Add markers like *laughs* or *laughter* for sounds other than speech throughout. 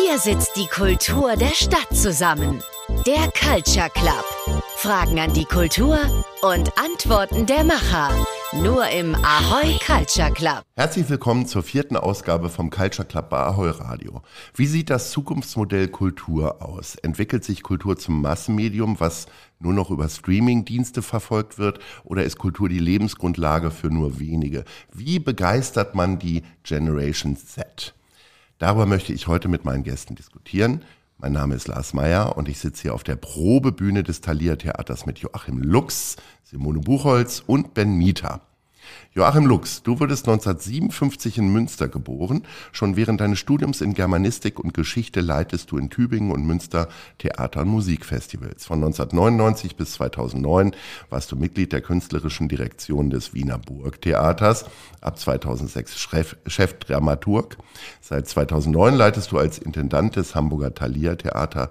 Hier sitzt die Kultur der Stadt zusammen. Der Culture Club. Fragen an die Kultur und Antworten der Macher. Nur im Ahoi Culture Club. Herzlich willkommen zur vierten Ausgabe vom Culture Club bei Ahoi Radio. Wie sieht das Zukunftsmodell Kultur aus? Entwickelt sich Kultur zum Massenmedium, was nur noch über Streamingdienste verfolgt wird? Oder ist Kultur die Lebensgrundlage für nur wenige? Wie begeistert man die Generation Z? Darüber möchte ich heute mit meinen Gästen diskutieren. Mein Name ist Lars Meyer und ich sitze hier auf der Probebühne des Thalia Theaters mit Joachim Lux, Simone Buchholz und Ben Mieter. Joachim Lux, du wurdest 1957 in Münster geboren. Schon während deines Studiums in Germanistik und Geschichte leitest du in Tübingen und Münster Theater- und Musikfestivals. Von 1999 bis 2009 warst du Mitglied der künstlerischen Direktion des Wiener Burgtheaters. Ab 2006 Chef, Chefdramaturg. Seit 2009 leitest du als Intendant des Hamburger Thalia Theater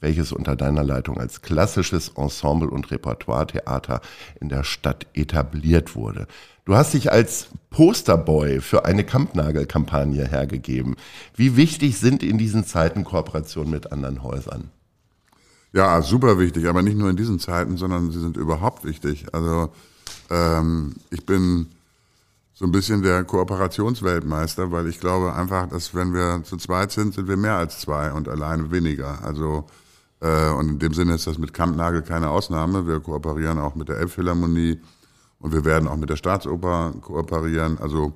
welches unter deiner Leitung als klassisches Ensemble- und Repertoire-Theater in der Stadt etabliert wurde. Du hast dich als Posterboy für eine Kampnagel-Kampagne hergegeben. Wie wichtig sind in diesen Zeiten Kooperationen mit anderen Häusern? Ja, super wichtig, aber nicht nur in diesen Zeiten, sondern sie sind überhaupt wichtig. Also ähm, ich bin so ein bisschen der Kooperationsweltmeister, weil ich glaube einfach, dass wenn wir zu zweit sind, sind wir mehr als zwei und alleine weniger. Also und in dem Sinne ist das mit Kampnagel keine Ausnahme. Wir kooperieren auch mit der Elbphilharmonie und wir werden auch mit der Staatsoper kooperieren. Also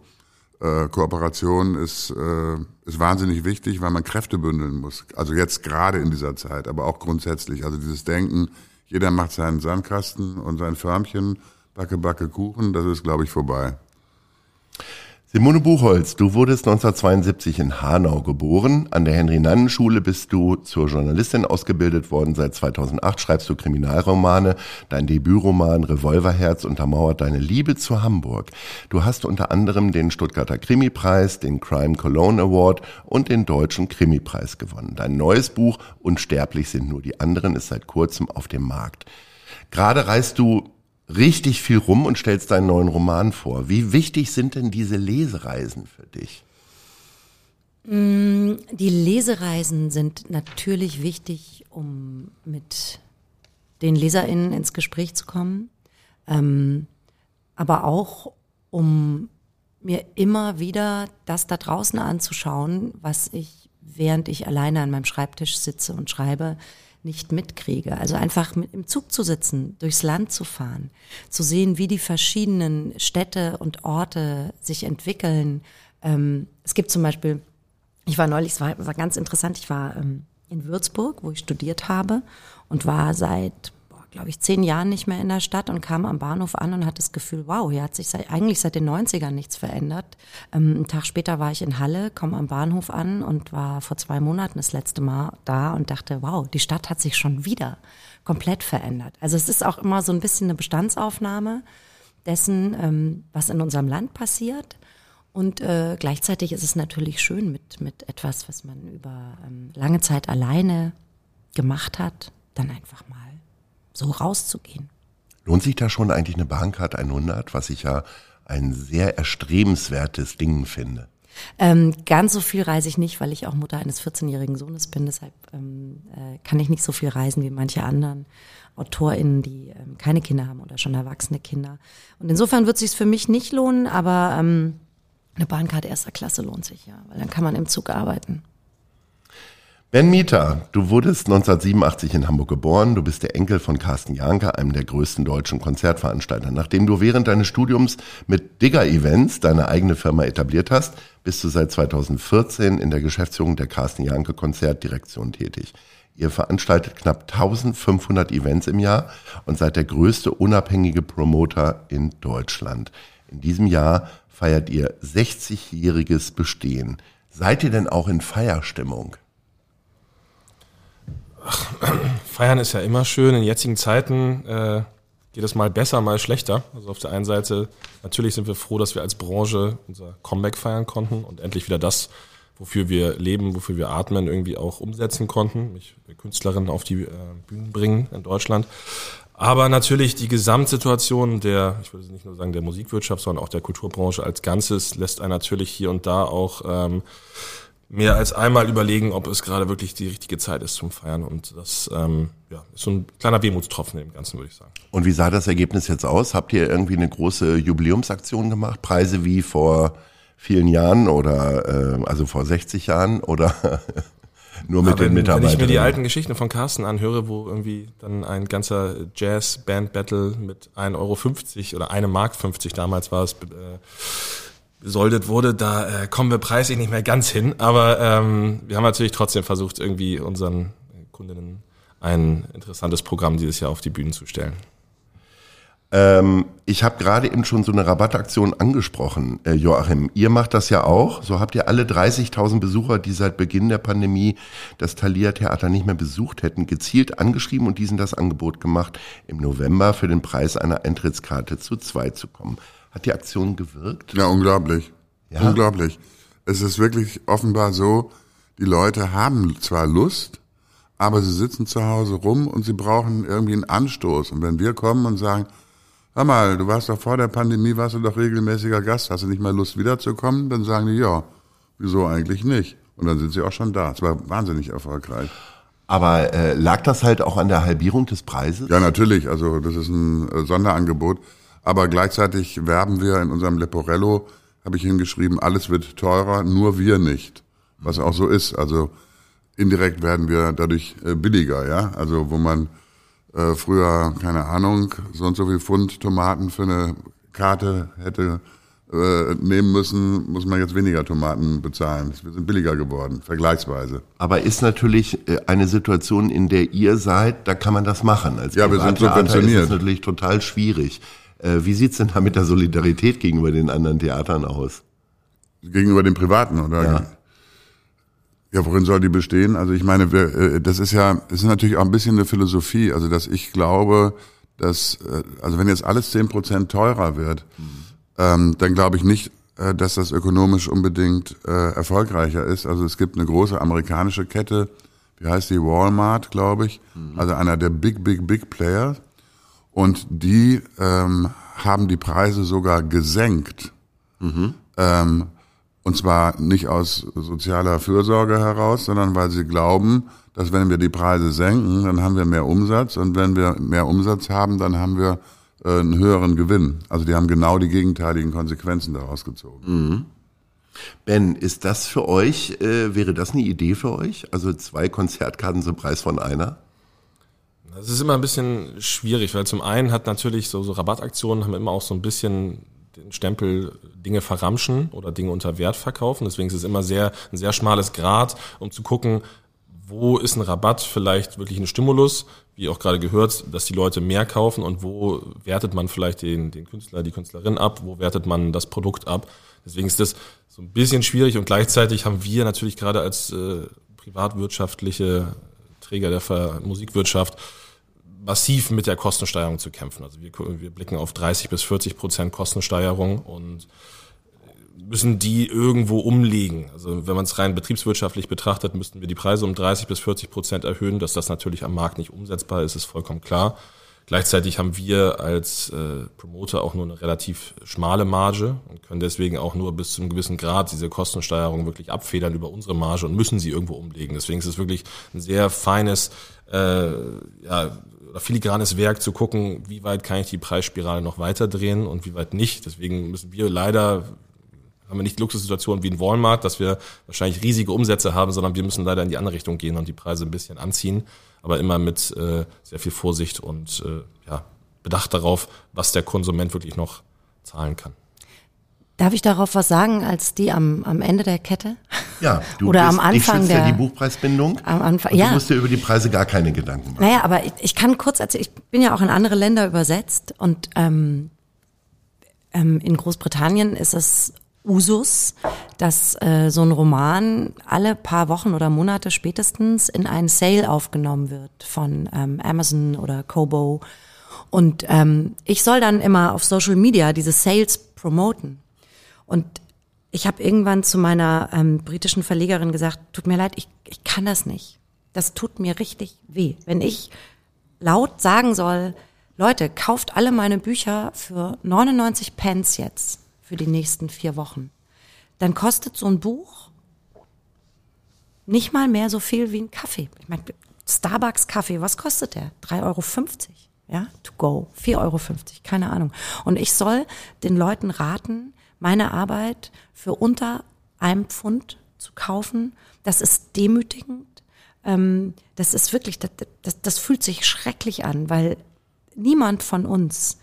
äh, Kooperation ist, äh, ist wahnsinnig wichtig, weil man Kräfte bündeln muss. Also jetzt gerade in dieser Zeit, aber auch grundsätzlich. Also dieses Denken, jeder macht seinen Sandkasten und sein Förmchen, Backe, Backe, Kuchen, das ist, glaube ich, vorbei. Simone Buchholz, du wurdest 1972 in Hanau geboren. An der Henry-Nannen-Schule bist du zur Journalistin ausgebildet worden. Seit 2008 schreibst du Kriminalromane. Dein Debütroman Revolverherz untermauert deine Liebe zu Hamburg. Du hast unter anderem den Stuttgarter Krimipreis, den Crime Cologne Award und den Deutschen Krimipreis gewonnen. Dein neues Buch Unsterblich sind nur die anderen ist seit kurzem auf dem Markt. Gerade reist du richtig viel rum und stellst deinen neuen Roman vor. Wie wichtig sind denn diese Lesereisen für dich? Mm, die Lesereisen sind natürlich wichtig, um mit den LeserInnen ins Gespräch zu kommen, ähm, aber auch um mir immer wieder das da draußen anzuschauen, was ich, während ich alleine an meinem Schreibtisch sitze und schreibe, nicht mitkriege. Also einfach mit im Zug zu sitzen, durchs Land zu fahren, zu sehen, wie die verschiedenen Städte und Orte sich entwickeln. Ähm, es gibt zum Beispiel, ich war neulich, es war, war ganz interessant, ich war ähm, in Würzburg, wo ich studiert habe und war seit glaube ich, zehn Jahren nicht mehr in der Stadt und kam am Bahnhof an und hatte das Gefühl, wow, hier hat sich seit, eigentlich seit den 90ern nichts verändert. Ähm, einen Tag später war ich in Halle, komme am Bahnhof an und war vor zwei Monaten das letzte Mal da und dachte, wow, die Stadt hat sich schon wieder komplett verändert. Also es ist auch immer so ein bisschen eine Bestandsaufnahme dessen, ähm, was in unserem Land passiert. Und äh, gleichzeitig ist es natürlich schön mit, mit etwas, was man über ähm, lange Zeit alleine gemacht hat, dann einfach mal so rauszugehen. Lohnt sich da schon eigentlich eine Bahncard 100, was ich ja ein sehr erstrebenswertes Ding finde? Ähm, ganz so viel reise ich nicht, weil ich auch Mutter eines 14-jährigen Sohnes bin. Deshalb ähm, äh, kann ich nicht so viel reisen wie manche anderen AutorInnen, die ähm, keine Kinder haben oder schon erwachsene Kinder. Und insofern wird es sich für mich nicht lohnen, aber ähm, eine Bahncard erster Klasse lohnt sich ja, weil dann kann man im Zug arbeiten. Ben Mieter, du wurdest 1987 in Hamburg geboren. Du bist der Enkel von Carsten Janke, einem der größten deutschen Konzertveranstalter. Nachdem du während deines Studiums mit Digger Events deine eigene Firma etabliert hast, bist du seit 2014 in der Geschäftsführung der Carsten Janke Konzertdirektion tätig. Ihr veranstaltet knapp 1500 Events im Jahr und seid der größte unabhängige Promoter in Deutschland. In diesem Jahr feiert ihr 60-jähriges Bestehen. Seid ihr denn auch in Feierstimmung? Ach, feiern ist ja immer schön. In jetzigen Zeiten äh, geht es mal besser, mal schlechter. Also auf der einen Seite, natürlich sind wir froh, dass wir als Branche unser Comeback feiern konnten und endlich wieder das, wofür wir leben, wofür wir atmen, irgendwie auch umsetzen konnten, mich Künstlerinnen auf die äh, Bühnen bringen in Deutschland. Aber natürlich die Gesamtsituation der, ich würde nicht nur sagen der Musikwirtschaft, sondern auch der Kulturbranche als Ganzes lässt einen natürlich hier und da auch ähm, mehr als einmal überlegen, ob es gerade wirklich die richtige Zeit ist zum Feiern. Und das ähm, ja, ist so ein kleiner Wehmutstropfen im Ganzen, würde ich sagen. Und wie sah das Ergebnis jetzt aus? Habt ihr irgendwie eine große Jubiläumsaktion gemacht? Preise wie vor vielen Jahren oder äh, also vor 60 Jahren oder *laughs* nur mit Aber den Mitarbeitern? Wenn ich mir die alten Geschichten von Carsten anhöre, wo irgendwie dann ein ganzer Jazz-Band-Battle mit 1,50 Euro oder 1 Mark 50 damals war es, äh, besoldet wurde, da äh, kommen wir preislich nicht mehr ganz hin. Aber ähm, wir haben natürlich trotzdem versucht, irgendwie unseren Kundinnen ein interessantes Programm dieses Jahr auf die Bühnen zu stellen. Ähm, ich habe gerade eben schon so eine Rabattaktion angesprochen, äh, Joachim. Ihr macht das ja auch. So habt ihr alle 30.000 Besucher, die seit Beginn der Pandemie das Thalia Theater nicht mehr besucht hätten, gezielt angeschrieben und diesen das Angebot gemacht, im November für den Preis einer Eintrittskarte zu zwei zu kommen. Hat die Aktion gewirkt? Ja, unglaublich. Ja? Unglaublich. Es ist wirklich offenbar so, die Leute haben zwar Lust, aber sie sitzen zu Hause rum und sie brauchen irgendwie einen Anstoß. Und wenn wir kommen und sagen, hör mal, du warst doch vor der Pandemie, warst du doch regelmäßiger Gast, hast du nicht mal Lust wiederzukommen? Dann sagen die, ja, wieso eigentlich nicht? Und dann sind sie auch schon da. Es war wahnsinnig erfolgreich. Aber äh, lag das halt auch an der Halbierung des Preises? Ja, natürlich. Also das ist ein äh, Sonderangebot. Aber gleichzeitig werben wir in unserem Leporello, habe ich hingeschrieben, alles wird teurer, nur wir nicht. Was auch so ist. Also indirekt werden wir dadurch äh, billiger, ja. Also wo man äh, früher, keine Ahnung, so und so viel Pfund Tomaten für eine Karte hätte äh, nehmen müssen, muss man jetzt weniger Tomaten bezahlen. Wir sind billiger geworden, vergleichsweise. Aber ist natürlich äh, eine Situation, in der ihr seid, da kann man das machen. Als Ja, wir sind subventioniert. ist es natürlich total schwierig. Äh, Wie sieht's denn da mit der Solidarität gegenüber den anderen Theatern aus? Gegenüber den Privaten, oder? Ja. Ja, worin soll die bestehen? Also ich meine, wir, äh, das ist ja, es ist natürlich auch ein bisschen eine Philosophie, also dass ich glaube, dass, äh, also wenn jetzt alles zehn Prozent teurer wird, ähm, dann glaube ich nicht, dass das ökonomisch unbedingt äh, erfolgreicher ist. Also es gibt eine große amerikanische Kette, wie heißt die, Walmart, glaube ich, also einer der Big, Big, Big Player. Und die ähm, haben die Preise sogar gesenkt. Ähm, und zwar nicht aus sozialer Fürsorge heraus, sondern weil sie glauben, dass wenn wir die Preise senken, dann haben wir mehr Umsatz und wenn wir mehr Umsatz haben, dann haben wir äh, einen höheren Gewinn. Also die haben genau die gegenteiligen Konsequenzen daraus gezogen. Ben, ist das für euch, äh, wäre das eine Idee für euch? Also zwei Konzertkarten zum Preis von einer? Das ist immer ein bisschen schwierig, weil zum einen hat natürlich so, so Rabattaktionen haben immer auch so ein bisschen den Stempel Dinge verramschen oder Dinge unter Wert verkaufen. Deswegen ist es immer sehr, ein sehr schmales Grad, um zu gucken, wo ist ein Rabatt vielleicht wirklich ein Stimulus, wie auch gerade gehört, dass die Leute mehr kaufen und wo wertet man vielleicht den, den Künstler, die Künstlerin ab, wo wertet man das Produkt ab. Deswegen ist das so ein bisschen schwierig und gleichzeitig haben wir natürlich gerade als äh, privatwirtschaftliche Träger der Ver Musikwirtschaft massiv mit der Kostensteigerung zu kämpfen. Also wir, wir blicken auf 30 bis 40 Prozent Kostensteigerung und müssen die irgendwo umlegen. Also wenn man es rein betriebswirtschaftlich betrachtet, müssten wir die Preise um 30 bis 40 Prozent erhöhen. Dass das natürlich am Markt nicht umsetzbar ist, ist vollkommen klar. Gleichzeitig haben wir als äh, Promoter auch nur eine relativ schmale Marge und können deswegen auch nur bis zu einem gewissen Grad diese Kostensteigerung wirklich abfedern über unsere Marge und müssen sie irgendwo umlegen. Deswegen ist es wirklich ein sehr feines, äh, ja, filigranes Werk zu gucken, wie weit kann ich die Preisspirale noch weiter drehen und wie weit nicht. Deswegen müssen wir leider haben wir nicht die Luxussituation wie in Walmart, dass wir wahrscheinlich riesige Umsätze haben, sondern wir müssen leider in die andere Richtung gehen und die Preise ein bisschen anziehen, aber immer mit äh, sehr viel Vorsicht und äh, ja, Bedacht darauf, was der Konsument wirklich noch zahlen kann. Darf ich darauf was sagen, als die am, am Ende der Kette? Ja, *laughs* du Oder bist, am Anfang schützt ja der- die Buchpreisbindung. Am Anfang- ja. Du musst dir über die Preise gar keine Gedanken machen. Naja, aber ich, ich kann kurz erzählen, ich bin ja auch in andere Länder übersetzt und ähm, ähm, in Großbritannien ist es Usus, dass äh, so ein Roman alle paar Wochen oder Monate spätestens in einen Sale aufgenommen wird von ähm, Amazon oder Kobo. Und ähm, ich soll dann immer auf Social Media diese Sales promoten. Und ich habe irgendwann zu meiner ähm, britischen Verlegerin gesagt, tut mir leid, ich, ich kann das nicht. Das tut mir richtig weh. Wenn ich laut sagen soll, Leute, kauft alle meine Bücher für 99 Pence jetzt für die nächsten vier Wochen, dann kostet so ein Buch nicht mal mehr so viel wie ein Kaffee. Ich meine, Starbucks Kaffee, was kostet der? 3,50 Euro. Ja, to go. 4,50 Euro, keine Ahnung. Und ich soll den Leuten raten, meine Arbeit für unter einem Pfund zu kaufen. Das ist demütigend. Ähm, das ist wirklich, das, das, das fühlt sich schrecklich an, weil niemand von uns,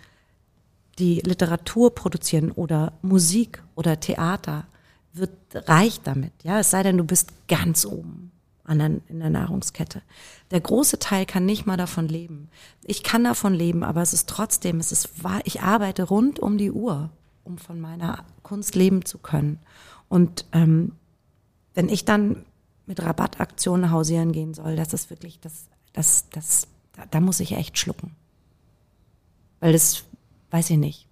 die Literatur produzieren oder Musik oder Theater, wird reich damit. Ja, es sei denn, du bist ganz oben an in der Nahrungskette. Der große Teil kann nicht mal davon leben. Ich kann davon leben, aber es ist trotzdem, es ist wahr, ich arbeite rund um die Uhr, um von meiner Kunst leben zu können. Und ähm, wenn ich dann mit Rabattaktionen hausieren gehen soll, das ist wirklich, das, das, das, da, da muss ich echt schlucken. Weil das, weiß ich nicht.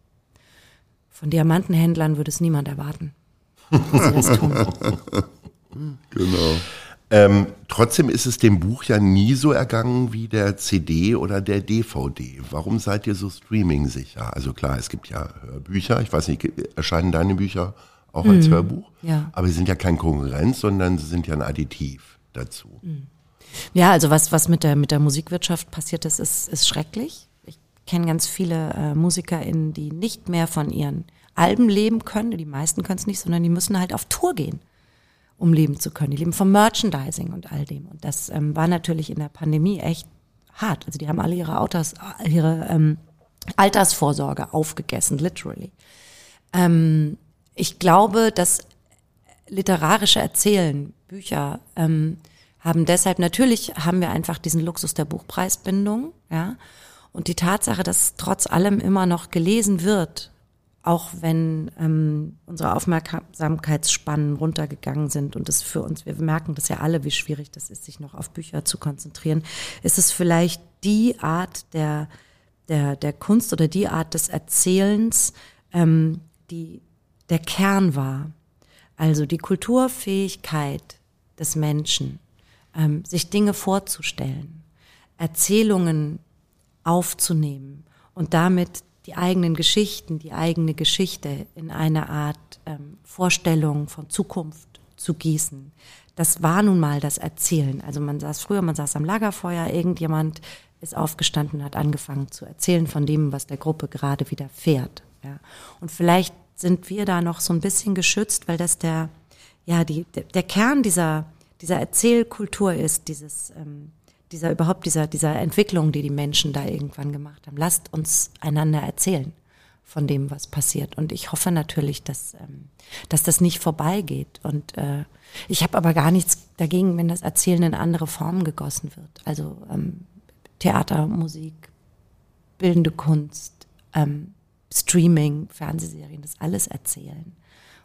Von Diamantenhändlern würde es niemand erwarten, dass sie das tun. *laughs* genau. Ähm, trotzdem ist es dem Buch ja nie so ergangen wie der CD oder der DVD. Warum seid ihr so streaming-sicher? Also klar, es gibt ja Bücher. Ich weiß nicht, erscheinen deine Bücher auch mhm. als Hörbuch? Ja. Aber sie sind ja kein Konkurrenz, sondern sie sind ja ein Additiv dazu. Mhm. Ja, also was, was mit der, mit der Musikwirtschaft passiert ist, ist, ist schrecklich. Ich kenne ganz viele äh, MusikerInnen, die nicht mehr von ihren Alben leben können. Die meisten können es nicht, sondern die müssen halt auf Tour gehen um leben zu können. Die leben vom Merchandising und all dem. Und das ähm, war natürlich in der Pandemie echt hart. Also die haben alle ihre, Autos, ihre ähm, Altersvorsorge aufgegessen, literally. Ähm, ich glaube, dass literarische Erzählen, Bücher, ähm, haben deshalb, natürlich haben wir einfach diesen Luxus der Buchpreisbindung, ja. Und die Tatsache, dass trotz allem immer noch gelesen wird, auch wenn ähm, unsere Aufmerksamkeitsspannen runtergegangen sind und es für uns, wir merken das ja alle, wie schwierig das ist, sich noch auf Bücher zu konzentrieren, ist es vielleicht die Art der, der, der Kunst oder die Art des Erzählens, ähm, die der Kern war. Also die Kulturfähigkeit des Menschen, ähm, sich Dinge vorzustellen, Erzählungen aufzunehmen und damit die eigenen Geschichten, die eigene Geschichte in eine Art ähm, Vorstellung von Zukunft zu gießen. Das war nun mal das Erzählen. Also man saß früher, man saß am Lagerfeuer, irgendjemand ist aufgestanden und hat angefangen zu erzählen von dem, was der Gruppe gerade widerfährt. Ja. Und vielleicht sind wir da noch so ein bisschen geschützt, weil das der, ja, die, der Kern dieser, dieser Erzählkultur ist, dieses, ähm, dieser überhaupt dieser dieser Entwicklung, die die Menschen da irgendwann gemacht haben. Lasst uns einander erzählen von dem, was passiert. Und ich hoffe natürlich, dass ähm, dass das nicht vorbeigeht. Und äh, ich habe aber gar nichts dagegen, wenn das Erzählen in andere Formen gegossen wird. Also ähm, Theater, Musik, bildende Kunst, ähm, Streaming, Fernsehserien, das alles erzählen.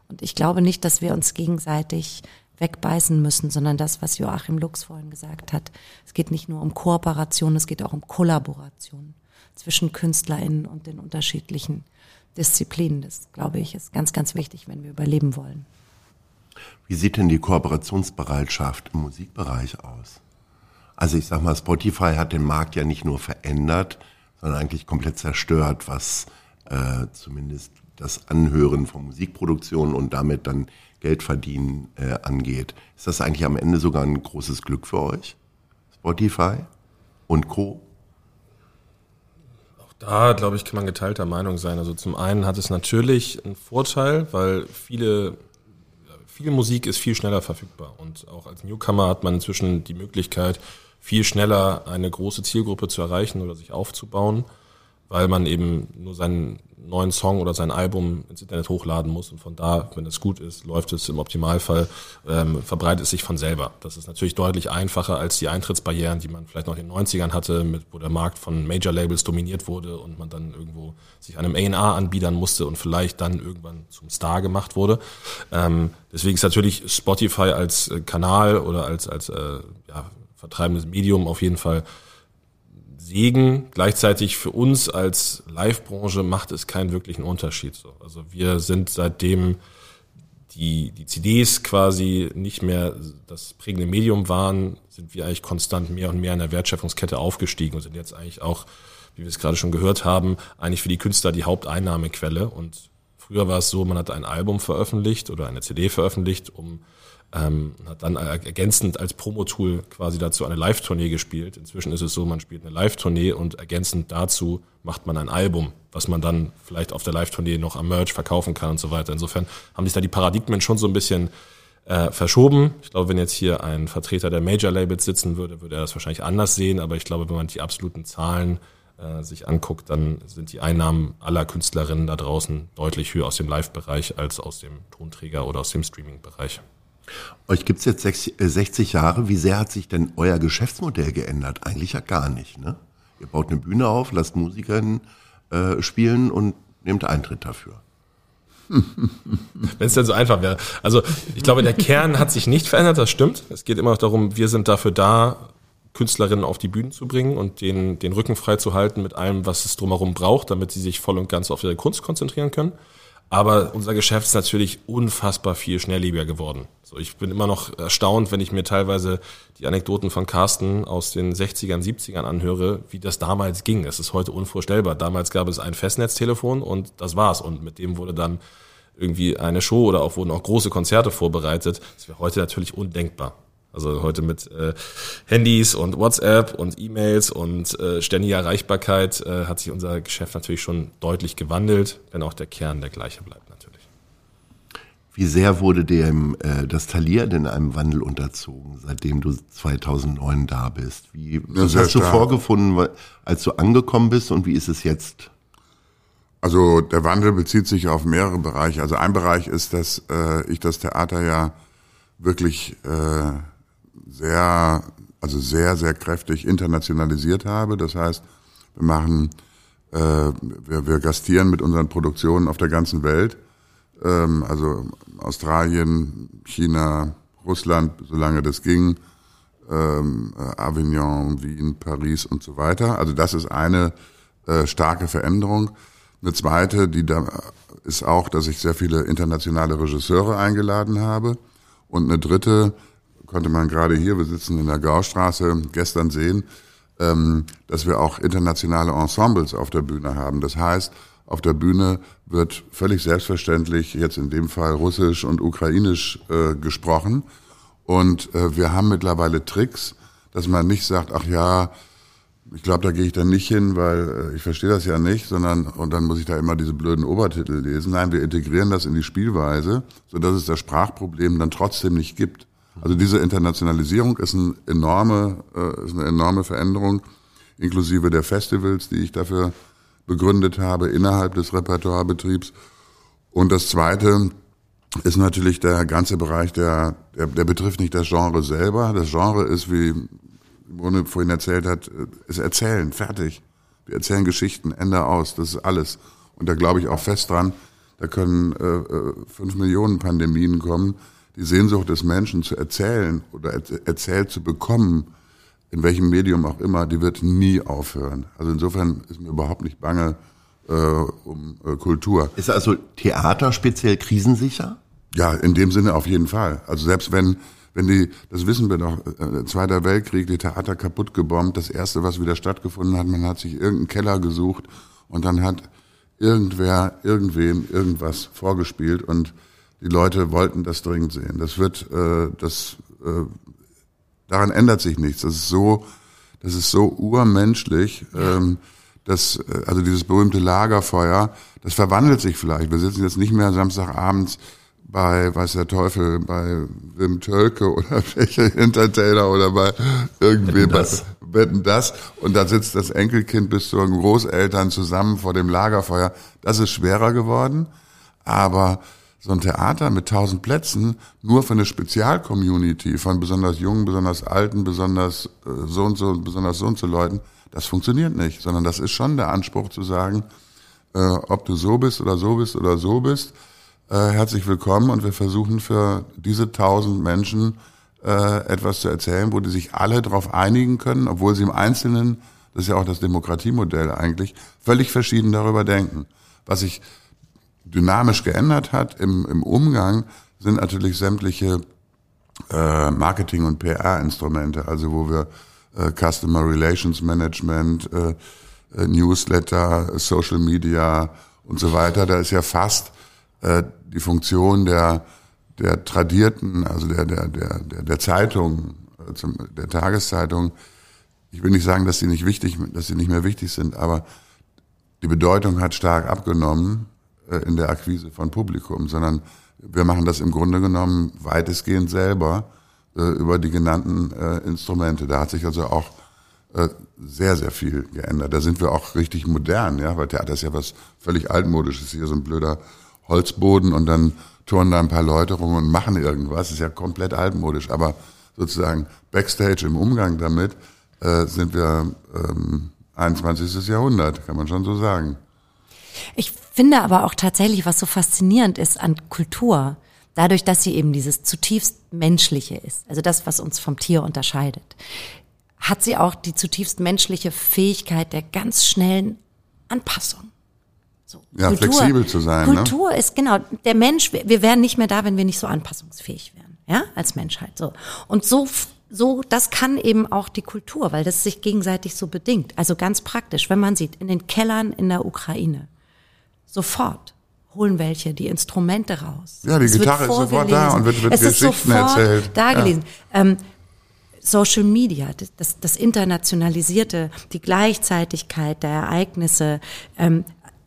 Und ich glaube nicht, dass wir uns gegenseitig wegbeißen müssen, sondern das, was Joachim Lux vorhin gesagt hat. Es geht nicht nur um Kooperation, es geht auch um Kollaboration zwischen KünstlerInnen und den unterschiedlichen Disziplinen. Das, glaube ich, ist ganz, ganz wichtig, wenn wir überleben wollen. Wie sieht denn die Kooperationsbereitschaft im Musikbereich aus? Also ich sag mal, Spotify hat den Markt ja nicht nur verändert, sondern eigentlich komplett zerstört, was äh, zumindest das Anhören von Musikproduktionen und damit dann Geldverdienen äh, angeht. Ist das eigentlich am Ende sogar ein großes Glück für euch? Spotify und Co. Auch da, glaube ich, kann man geteilter Meinung sein. Also zum einen hat es natürlich einen Vorteil, weil viele viel Musik ist viel schneller verfügbar und auch als Newcomer hat man inzwischen die Möglichkeit, viel schneller eine große Zielgruppe zu erreichen oder sich aufzubauen weil man eben nur seinen neuen Song oder sein Album ins Internet hochladen muss und von da, wenn es gut ist, läuft es im Optimalfall, ähm, verbreitet es sich von selber. Das ist natürlich deutlich einfacher als die Eintrittsbarrieren, die man vielleicht noch in den 90ern hatte, mit, wo der Markt von Major-Labels dominiert wurde und man dann irgendwo sich einem A&R anbiedern musste und vielleicht dann irgendwann zum Star gemacht wurde. Ähm, deswegen ist natürlich Spotify als äh, Kanal oder als, als äh, ja, vertreibendes Medium auf jeden Fall Segen. Gleichzeitig für uns als Live-Branche macht es keinen wirklichen Unterschied. So. Also wir sind seitdem die, die CDs quasi nicht mehr das prägende Medium waren, sind wir eigentlich konstant mehr und mehr in der Wertschöpfungskette aufgestiegen und sind jetzt eigentlich auch, wie wir es gerade schon gehört haben, eigentlich für die Künstler die Haupteinnahmequelle. Und früher war es so, man hat ein Album veröffentlicht oder eine CD veröffentlicht, um Ähm, hat dann ergänzend als Promotool quasi dazu eine Live-Tournee gespielt. Inzwischen ist es so, man spielt eine Live-Tournee und ergänzend dazu macht man ein Album, was man dann vielleicht auf der Live-Tournee noch am Merch verkaufen kann und so weiter. Insofern haben sich da die Paradigmen schon so ein bisschen äh, verschoben. Ich glaube, wenn jetzt hier ein Vertreter der Major Labels sitzen würde, würde er das wahrscheinlich anders sehen. Aber ich glaube, wenn man die absoluten Zahlen äh, sich anguckt, dann sind die Einnahmen aller Künstlerinnen da draußen deutlich höher aus dem Live-Bereich als aus dem Tonträger oder aus dem Streaming-Bereich. Euch gibt's jetzt 60 äh, Jahre. Wie sehr hat sich denn euer Geschäftsmodell geändert? Eigentlich ja gar nicht. Ne? Ihr baut eine Bühne auf, lasst Musikerinnen äh, spielen und nehmt Eintritt dafür. *laughs* Wenn es denn so einfach wäre. Also ich glaube, der Kern hat sich nicht verändert, das stimmt. Es geht immer noch darum, wir sind dafür da, Künstlerinnen auf die Bühnen zu bringen und den, den Rücken frei zu halten mit allem, was es drumherum braucht, damit sie sich voll und ganz auf ihre Kunst konzentrieren können. Aber unser Geschäft ist natürlich unfassbar viel schnelllebiger geworden. So, ich bin immer noch erstaunt, wenn ich mir teilweise die Anekdoten von Carsten aus den 60ern, 70ern anhöre, wie das damals ging. Es ist heute unvorstellbar. Damals gab es ein Festnetztelefon und das war's. Und mit dem wurde dann irgendwie eine Show oder auch wurden auch große Konzerte vorbereitet. Das wäre heute natürlich undenkbar. Also heute mit äh, Handys und WhatsApp und E-Mails und äh, ständiger Erreichbarkeit äh, hat sich unser Geschäft natürlich schon deutlich gewandelt, wenn auch der Kern der gleiche bleibt natürlich. Wie sehr wurde dem äh, das Talier denn einem Wandel unterzogen, seitdem du 2009 da bist? Wie was hast du vorgefunden, als du angekommen bist und wie ist es jetzt? Also der Wandel bezieht sich auf mehrere Bereiche. Also ein Bereich ist, dass äh, ich das Theater ja wirklich äh, sehr, also sehr, sehr kräftig internationalisiert habe. Das heißt, wir machen, äh, wir, wir gastieren mit unseren Produktionen auf der ganzen Welt. Ähm, also Australien, China, Russland, solange das ging, ähm, Avignon, Wien, Paris und so weiter. Also das ist eine äh, starke Veränderung. Eine zweite, die da ist auch, dass ich sehr viele internationale Regisseure eingeladen habe. Und eine dritte, konnte man gerade hier, wir sitzen in der Gaustraße, gestern sehen, ähm, dass wir auch internationale Ensembles auf der Bühne haben. Das heißt, auf der Bühne wird völlig selbstverständlich jetzt in dem Fall Russisch und Ukrainisch äh, gesprochen. Und äh, wir haben mittlerweile Tricks, dass man nicht sagt, ach ja, ich glaube, da gehe ich dann nicht hin, weil äh, ich verstehe das ja nicht, sondern und dann muss ich da immer diese blöden Obertitel lesen. Nein, wir integrieren das in die Spielweise, so dass es das Sprachproblem dann trotzdem nicht gibt. Also diese Internationalisierung ist, eine enorme, äh, ist eine enorme Veränderung, inklusive der Festivals, die ich dafür begründet habe innerhalb des Repertoirebetriebs. Und das Zweite ist natürlich der ganze Bereich, der, der, der betrifft nicht das Genre selber. Das Genre ist, wie Brunne vorhin erzählt hat, ist Erzählen, fertig. Wir erzählen Geschichten, Ende aus, das ist alles. Und da glaube ich auch fest dran, da können äh, äh fünf Millionen Pandemien kommen die Sehnsucht des Menschen zu erzählen oder erzählt zu bekommen, in welchem Medium auch immer, die wird nie aufhören. Also insofern ist mir überhaupt nicht bange äh, um äh, Kultur. Ist also Theater speziell krisensicher? Ja, in dem Sinne auf jeden Fall. Also selbst wenn wenn die, das wissen wir doch, äh, Zweiter Weltkrieg, die Theater kaputt gebombt, das erste, was wieder stattgefunden hat, man hat sich irgendeinen Keller gesucht und dann hat irgendwer irgendwem irgendwas vorgespielt und die Leute wollten das dringend sehen. Das wird, äh, das, äh, daran ändert sich nichts. Das ist so, das ist so urmenschlich. Ähm, das, äh, also dieses berühmte Lagerfeuer, das verwandelt sich vielleicht. Wir sitzen jetzt nicht mehr Samstagabends bei, weiß der Teufel, bei Wim Tölke oder *laughs* welcher Entertainer oder bei irgendwem, das. Wetten das. Und da sitzt das Enkelkind bis zu den Großeltern zusammen vor dem Lagerfeuer. Das ist schwerer geworden. Aber so ein Theater mit tausend Plätzen nur für eine Spezialcommunity von besonders jungen, besonders alten, besonders äh, so und so, besonders so und so Leuten, das funktioniert nicht, sondern das ist schon der Anspruch zu sagen, äh, ob du so bist oder so bist oder so bist, äh, herzlich willkommen und wir versuchen für diese tausend Menschen äh, etwas zu erzählen, wo die sich alle darauf einigen können, obwohl sie im Einzelnen, das ist ja auch das Demokratiemodell eigentlich, völlig verschieden darüber denken. Was ich dynamisch geändert hat im, im Umgang, sind natürlich sämtliche äh, Marketing- und PR-Instrumente, also wo wir äh, Customer Relations Management, äh, äh, Newsletter, Social Media und so weiter, da ist ja fast äh, die Funktion der der tradierten, also der, der, der, der, Zeitung, äh, zum, der Tageszeitung, ich will nicht sagen, dass sie nicht wichtig, dass sie nicht mehr wichtig sind, aber die Bedeutung hat stark abgenommen in der Akquise von Publikum, sondern wir machen das im Grunde genommen weitestgehend selber äh, über die genannten äh, Instrumente. Da hat sich also auch äh, sehr, sehr viel geändert. Da sind wir auch richtig modern, ja, weil Theater ist ja was völlig altmodisches hier, so ein blöder Holzboden und dann turnen da ein paar Leute rum und machen irgendwas. Ist ja komplett altmodisch, aber sozusagen Backstage im Umgang damit äh, sind wir ähm, 21. Jahrhundert, kann man schon so sagen. Ich finde aber auch tatsächlich, was so faszinierend ist an Kultur, dadurch, dass sie eben dieses zutiefst Menschliche ist, also das, was uns vom Tier unterscheidet, hat sie auch die zutiefst menschliche Fähigkeit der ganz schnellen Anpassung. So, ja, Kultur, flexibel zu sein. Ne? Kultur ne? ist genau der Mensch. Wir wären nicht mehr da, wenn wir nicht so anpassungsfähig wären, ja, als Menschheit. So und so so, das kann eben auch die Kultur, weil das sich gegenseitig so bedingt. Also ganz praktisch, wenn man sieht, in den Kellern in der Ukraine, sofort holen welche die Instrumente raus. Ja, die es Gitarre ist sofort da und wird, wird es Geschichten ist sofort erzählt. Da gelesen. Ja. Ähm, Social Media, das, das Internationalisierte, die Gleichzeitigkeit der Ereignisse. Ähm,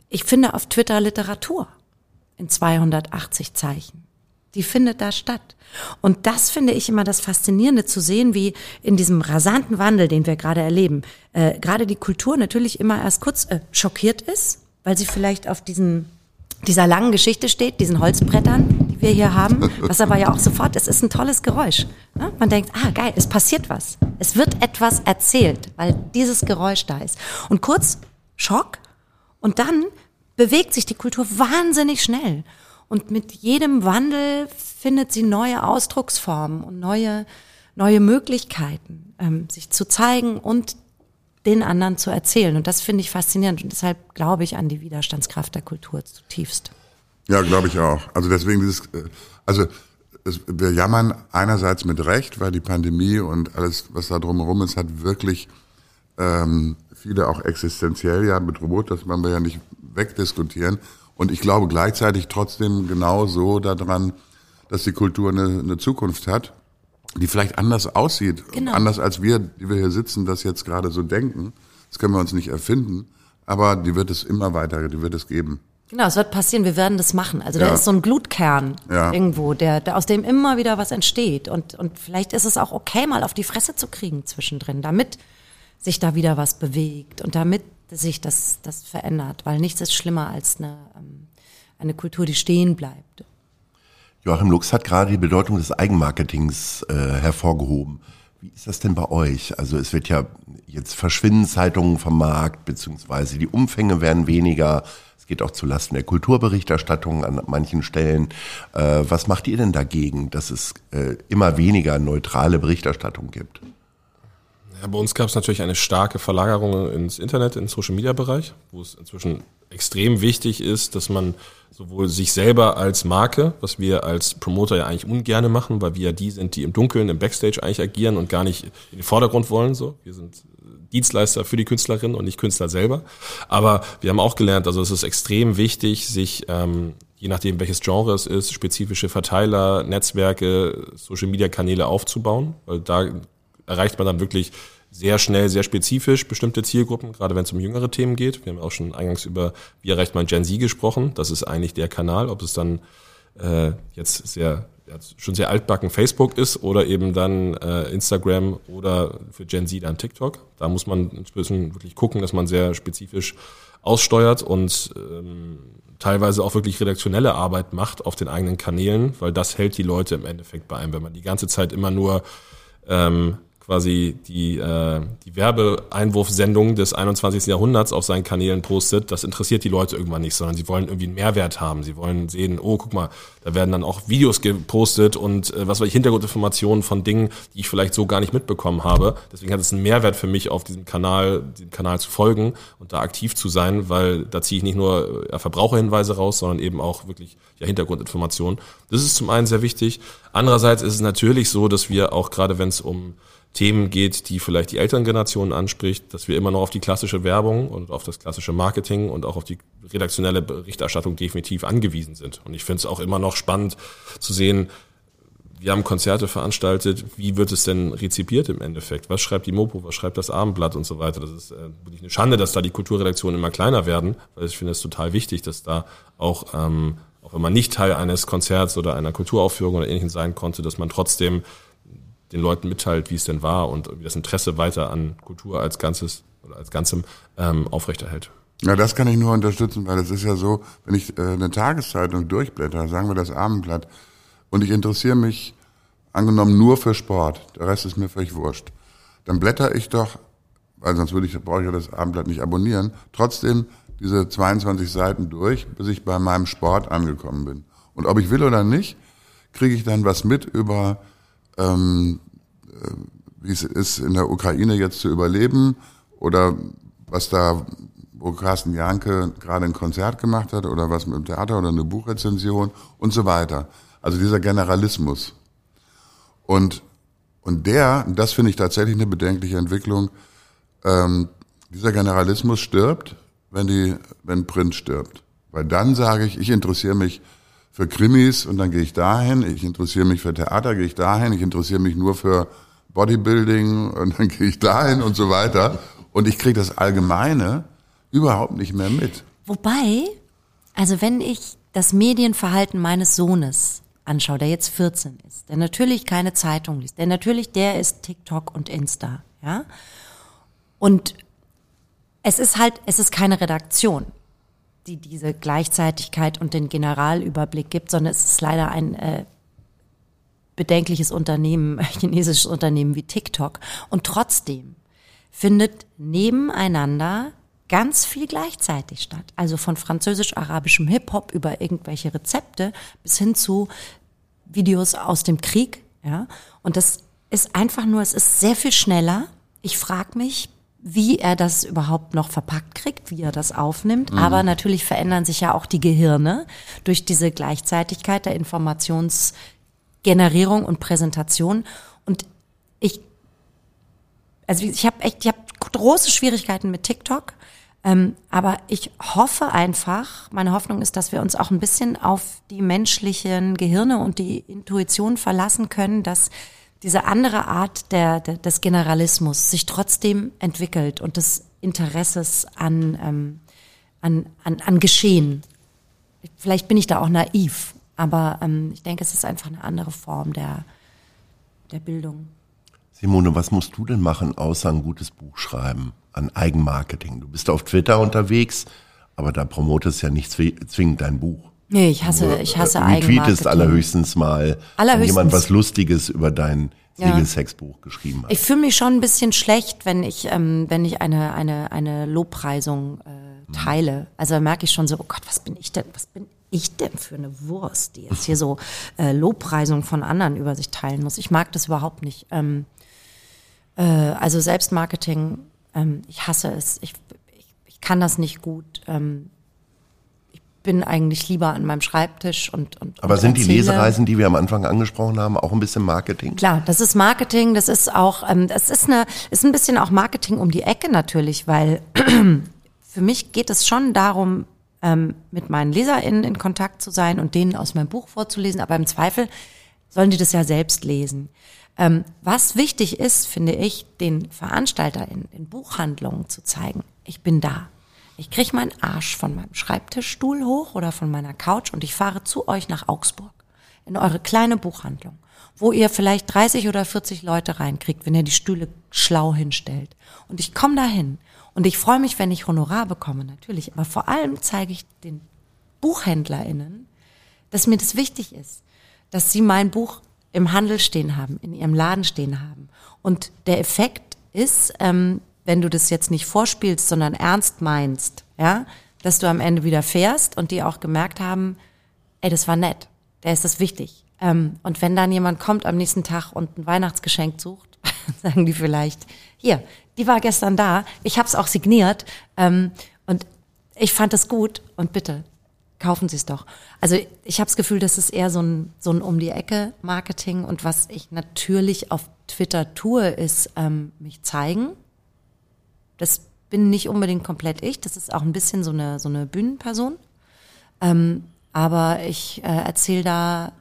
ich finde auf Twitter Literatur in 280 Zeichen. Die findet da statt. Und das finde ich immer das Faszinierende zu sehen, wie in diesem rasanten Wandel, den wir gerade erleben, äh, gerade die Kultur natürlich immer erst kurz äh, schockiert ist, weil sie vielleicht auf diesen dieser langen Geschichte steht, diesen Holzbrettern, die wir hier haben, *laughs* was aber ja auch sofort, es ist ein tolles Geräusch. Ne? Man denkt, ah geil, es passiert was. Es wird etwas erzählt, weil dieses Geräusch da ist. Und kurz Schock und dann bewegt sich die Kultur wahnsinnig schnell. Und mit jedem Wandel findet sie neue Ausdrucksformen und neue, neue Möglichkeiten, ähm, sich zu zeigen und den anderen zu erzählen. Und das finde ich faszinierend. Und deshalb glaube ich an die Widerstandskraft der Kultur zutiefst. Ja, glaube ich auch. Also deswegen dieses, äh, also es, wir jammern einerseits mit Recht, weil die Pandemie und alles, was da drumherum ist, hat wirklich ähm, viele auch existenziell ja bedroht. Das wollen wir ja nicht wegdiskutieren. Und ich glaube gleichzeitig trotzdem genauso daran, dass die Kultur eine, eine Zukunft hat die vielleicht anders aussieht, genau. anders als wir, die wir hier sitzen, das jetzt gerade so denken. Das können wir uns nicht erfinden, aber die wird es immer weiter, die wird es geben. Genau, es wird passieren, wir werden das machen. Also ja. da ist so ein Glutkern ja. irgendwo, der, der, aus dem immer wieder was entsteht. Und, und vielleicht ist es auch okay, mal auf die Fresse zu kriegen zwischendrin, damit sich da wieder was bewegt und damit sich das, das verändert. Weil nichts ist schlimmer als eine, ähm, eine Kultur, die stehen bleibt. Joachim Lux hat gerade die Bedeutung des Eigenmarketings äh, hervorgehoben. Wie ist das denn bei euch? Also es wird ja jetzt verschwinden Zeitungen vom Markt, beziehungsweise die Umfänge werden weniger. Es geht auch zulasten der Kulturberichterstattung an manchen Stellen. Äh, was macht ihr denn dagegen, dass es äh, immer weniger neutrale Berichterstattung gibt? Ja, bei uns gab es natürlich eine starke Verlagerung ins Internet, ins Social-Media-Bereich, wo es inzwischen extrem wichtig ist, dass man sowohl sich selber als Marke, was wir als Promoter ja eigentlich ungerne machen, weil wir ja die sind, die im Dunkeln, im Backstage eigentlich agieren und gar nicht in den Vordergrund wollen. So, wir sind Dienstleister für die Künstlerin und nicht Künstler selber. Aber wir haben auch gelernt, also es ist extrem wichtig, sich ähm, je nachdem welches Genre es ist, spezifische Verteiler, Netzwerke, Social Media Kanäle aufzubauen, weil da erreicht man dann wirklich sehr schnell, sehr spezifisch bestimmte Zielgruppen, gerade wenn es um jüngere Themen geht. Wir haben auch schon eingangs über wie erreicht man Gen Z gesprochen. Das ist eigentlich der Kanal, ob es dann äh, jetzt sehr schon sehr altbacken Facebook ist oder eben dann äh, Instagram oder für Gen Z dann TikTok. Da muss man inzwischen wirklich gucken, dass man sehr spezifisch aussteuert und ähm, teilweise auch wirklich redaktionelle Arbeit macht auf den eigenen Kanälen, weil das hält die Leute im Endeffekt bei einem. Wenn man die ganze Zeit immer nur ähm, quasi die, äh, die Werbeeinwurfsendung des 21. Jahrhunderts auf seinen Kanälen postet, das interessiert die Leute irgendwann nicht, sondern sie wollen irgendwie einen Mehrwert haben. Sie wollen sehen, oh, guck mal, da werden dann auch Videos gepostet und äh, was weiß ich, Hintergrundinformationen von Dingen, die ich vielleicht so gar nicht mitbekommen habe. Deswegen hat es einen Mehrwert für mich, auf diesem Kanal, diesem Kanal zu folgen und da aktiv zu sein, weil da ziehe ich nicht nur äh, Verbraucherhinweise raus, sondern eben auch wirklich ja, Hintergrundinformationen. Das ist zum einen sehr wichtig. Andererseits ist es natürlich so, dass wir auch gerade wenn es um Themen geht, die vielleicht die älteren Generationen anspricht, dass wir immer noch auf die klassische Werbung und auf das klassische Marketing und auch auf die redaktionelle Berichterstattung definitiv angewiesen sind. Und ich finde es auch immer noch spannend zu sehen, wir haben Konzerte veranstaltet, wie wird es denn rezipiert im Endeffekt? Was schreibt die Mopo, was schreibt das Abendblatt und so weiter? Das ist äh, wirklich eine Schande, dass da die Kulturredaktionen immer kleiner werden, weil ich finde es total wichtig, dass da auch, ähm, auch wenn man nicht Teil eines Konzerts oder einer Kulturaufführung oder ähnlichem sein konnte, dass man trotzdem den Leuten mitteilt, wie es denn war und wie das Interesse weiter an Kultur als Ganzes oder als Ganzem ähm, aufrechterhält. Ja, das kann ich nur unterstützen, weil es ist ja so, wenn ich äh, eine Tageszeitung durchblätter, sagen wir das Abendblatt, und ich interessiere mich angenommen nur für Sport, der Rest ist mir völlig wurscht, dann blätter ich doch, weil sonst würde ich, brauche ich ja das Abendblatt nicht abonnieren, trotzdem diese 22 Seiten durch, bis ich bei meinem Sport angekommen bin. Und ob ich will oder nicht, kriege ich dann was mit über ähm, äh, wie es ist, in der Ukraine jetzt zu überleben oder was da, wo Carsten Janke gerade ein Konzert gemacht hat oder was mit dem Theater oder eine Buchrezension und so weiter. Also dieser Generalismus. Und, und der, das finde ich tatsächlich eine bedenkliche Entwicklung, ähm, dieser Generalismus stirbt, wenn, die, wenn Print stirbt. Weil dann sage ich, ich interessiere mich für Krimis und dann gehe ich dahin, ich interessiere mich für Theater, gehe ich dahin, ich interessiere mich nur für Bodybuilding und dann *laughs* gehe ich dahin und so weiter. Und ich kriege das Allgemeine überhaupt nicht mehr mit. Wobei, also wenn ich das Medienverhalten meines Sohnes anschaue, der jetzt 14 ist, der natürlich keine Zeitung liest, der natürlich, der ist TikTok und Insta, ja. Und es ist halt, es ist keine Redaktion die diese Gleichzeitigkeit und den Generalüberblick gibt, sondern es ist leider ein äh, bedenkliches Unternehmen, *laughs* chinesisches Unternehmen wie TikTok. Und trotzdem findet nebeneinander ganz viel gleichzeitig statt. Also von französisch-arabischem Hip-Hop über irgendwelche Rezepte bis hin zu Videos aus dem Krieg. Ja? Und das ist einfach nur, es ist sehr viel schneller. Ich frage mich, wie er das überhaupt noch verpackt kriegt, wie er das aufnimmt. Mhm. Aber natürlich verändern sich ja auch die Gehirne durch diese Gleichzeitigkeit der Informationsgenerierung und Präsentation. Und ich, also ich habe echt, ich habe große Schwierigkeiten mit TikTok. Ähm, aber ich hoffe einfach, meine Hoffnung ist, dass wir uns auch ein bisschen auf die menschlichen Gehirne und die Intuition verlassen können, dass diese andere Art der, der, des Generalismus sich trotzdem entwickelt und des Interesses an, ähm, an, an, an Geschehen. Vielleicht bin ich da auch naiv, aber ähm, ich denke, es ist einfach eine andere Form der, der Bildung. Simone, was musst du denn machen, außer ein gutes Buch schreiben, an Eigenmarketing? Du bist auf Twitter unterwegs, aber da promotest ja nicht zwingend dein Buch. Nee, ich hasse, ich hasse äh, tweetest allerhöchstens mal, allerhöchstens. wenn jemand was Lustiges über dein Segelsexbuch ja. geschrieben hat. Ich fühle mich schon ein bisschen schlecht, wenn ich, ähm, wenn ich eine, eine, eine Lobpreisung äh, teile. Also da merke ich schon so, oh Gott, was bin ich denn, was bin ich denn für eine Wurst, die jetzt hier so äh, Lobpreisung von anderen über sich teilen muss. Ich mag das überhaupt nicht. Ähm, äh, also Selbstmarketing, ähm, ich hasse es. Ich, ich, ich kann das nicht gut. Ähm, bin eigentlich lieber an meinem Schreibtisch und, und Aber und sind erzähle. die Lesereisen, die wir am Anfang angesprochen haben, auch ein bisschen Marketing? Klar, das ist Marketing, das ist auch, ähm, das ist eine, ist ein bisschen auch Marketing um die Ecke natürlich, weil *clears throat* für mich geht es schon darum, ähm, mit meinen LeserInnen in Kontakt zu sein und denen aus meinem Buch vorzulesen, aber im Zweifel sollen die das ja selbst lesen. Ähm, was wichtig ist, finde ich, den VeranstalterInnen in Buchhandlungen zu zeigen, ich bin da. Ich krieg meinen Arsch von meinem Schreibtischstuhl hoch oder von meiner Couch und ich fahre zu euch nach Augsburg in eure kleine Buchhandlung, wo ihr vielleicht 30 oder 40 Leute reinkriegt, wenn ihr die Stühle schlau hinstellt. Und ich komme dahin und ich freue mich, wenn ich Honorar bekomme, natürlich. Aber vor allem zeige ich den BuchhändlerInnen, dass mir das wichtig ist, dass sie mein Buch im Handel stehen haben, in ihrem Laden stehen haben. Und der Effekt ist, ähm, wenn du das jetzt nicht vorspielst, sondern ernst meinst, ja, dass du am Ende wieder fährst und die auch gemerkt haben, ey, das war nett, der ist das wichtig. Ähm, und wenn dann jemand kommt am nächsten Tag und ein Weihnachtsgeschenk sucht, *laughs* sagen die vielleicht, hier, die war gestern da, ich habe es auch signiert ähm, und ich fand es gut und bitte, kaufen Sie es doch. Also ich habe das Gefühl, das ist eher so ein, so ein um die Ecke Marketing und was ich natürlich auf Twitter tue, ist ähm, mich zeigen. Das bin nicht unbedingt komplett ich, das ist auch ein bisschen so eine, so eine Bühnenperson. Ähm, aber ich äh, erzähle da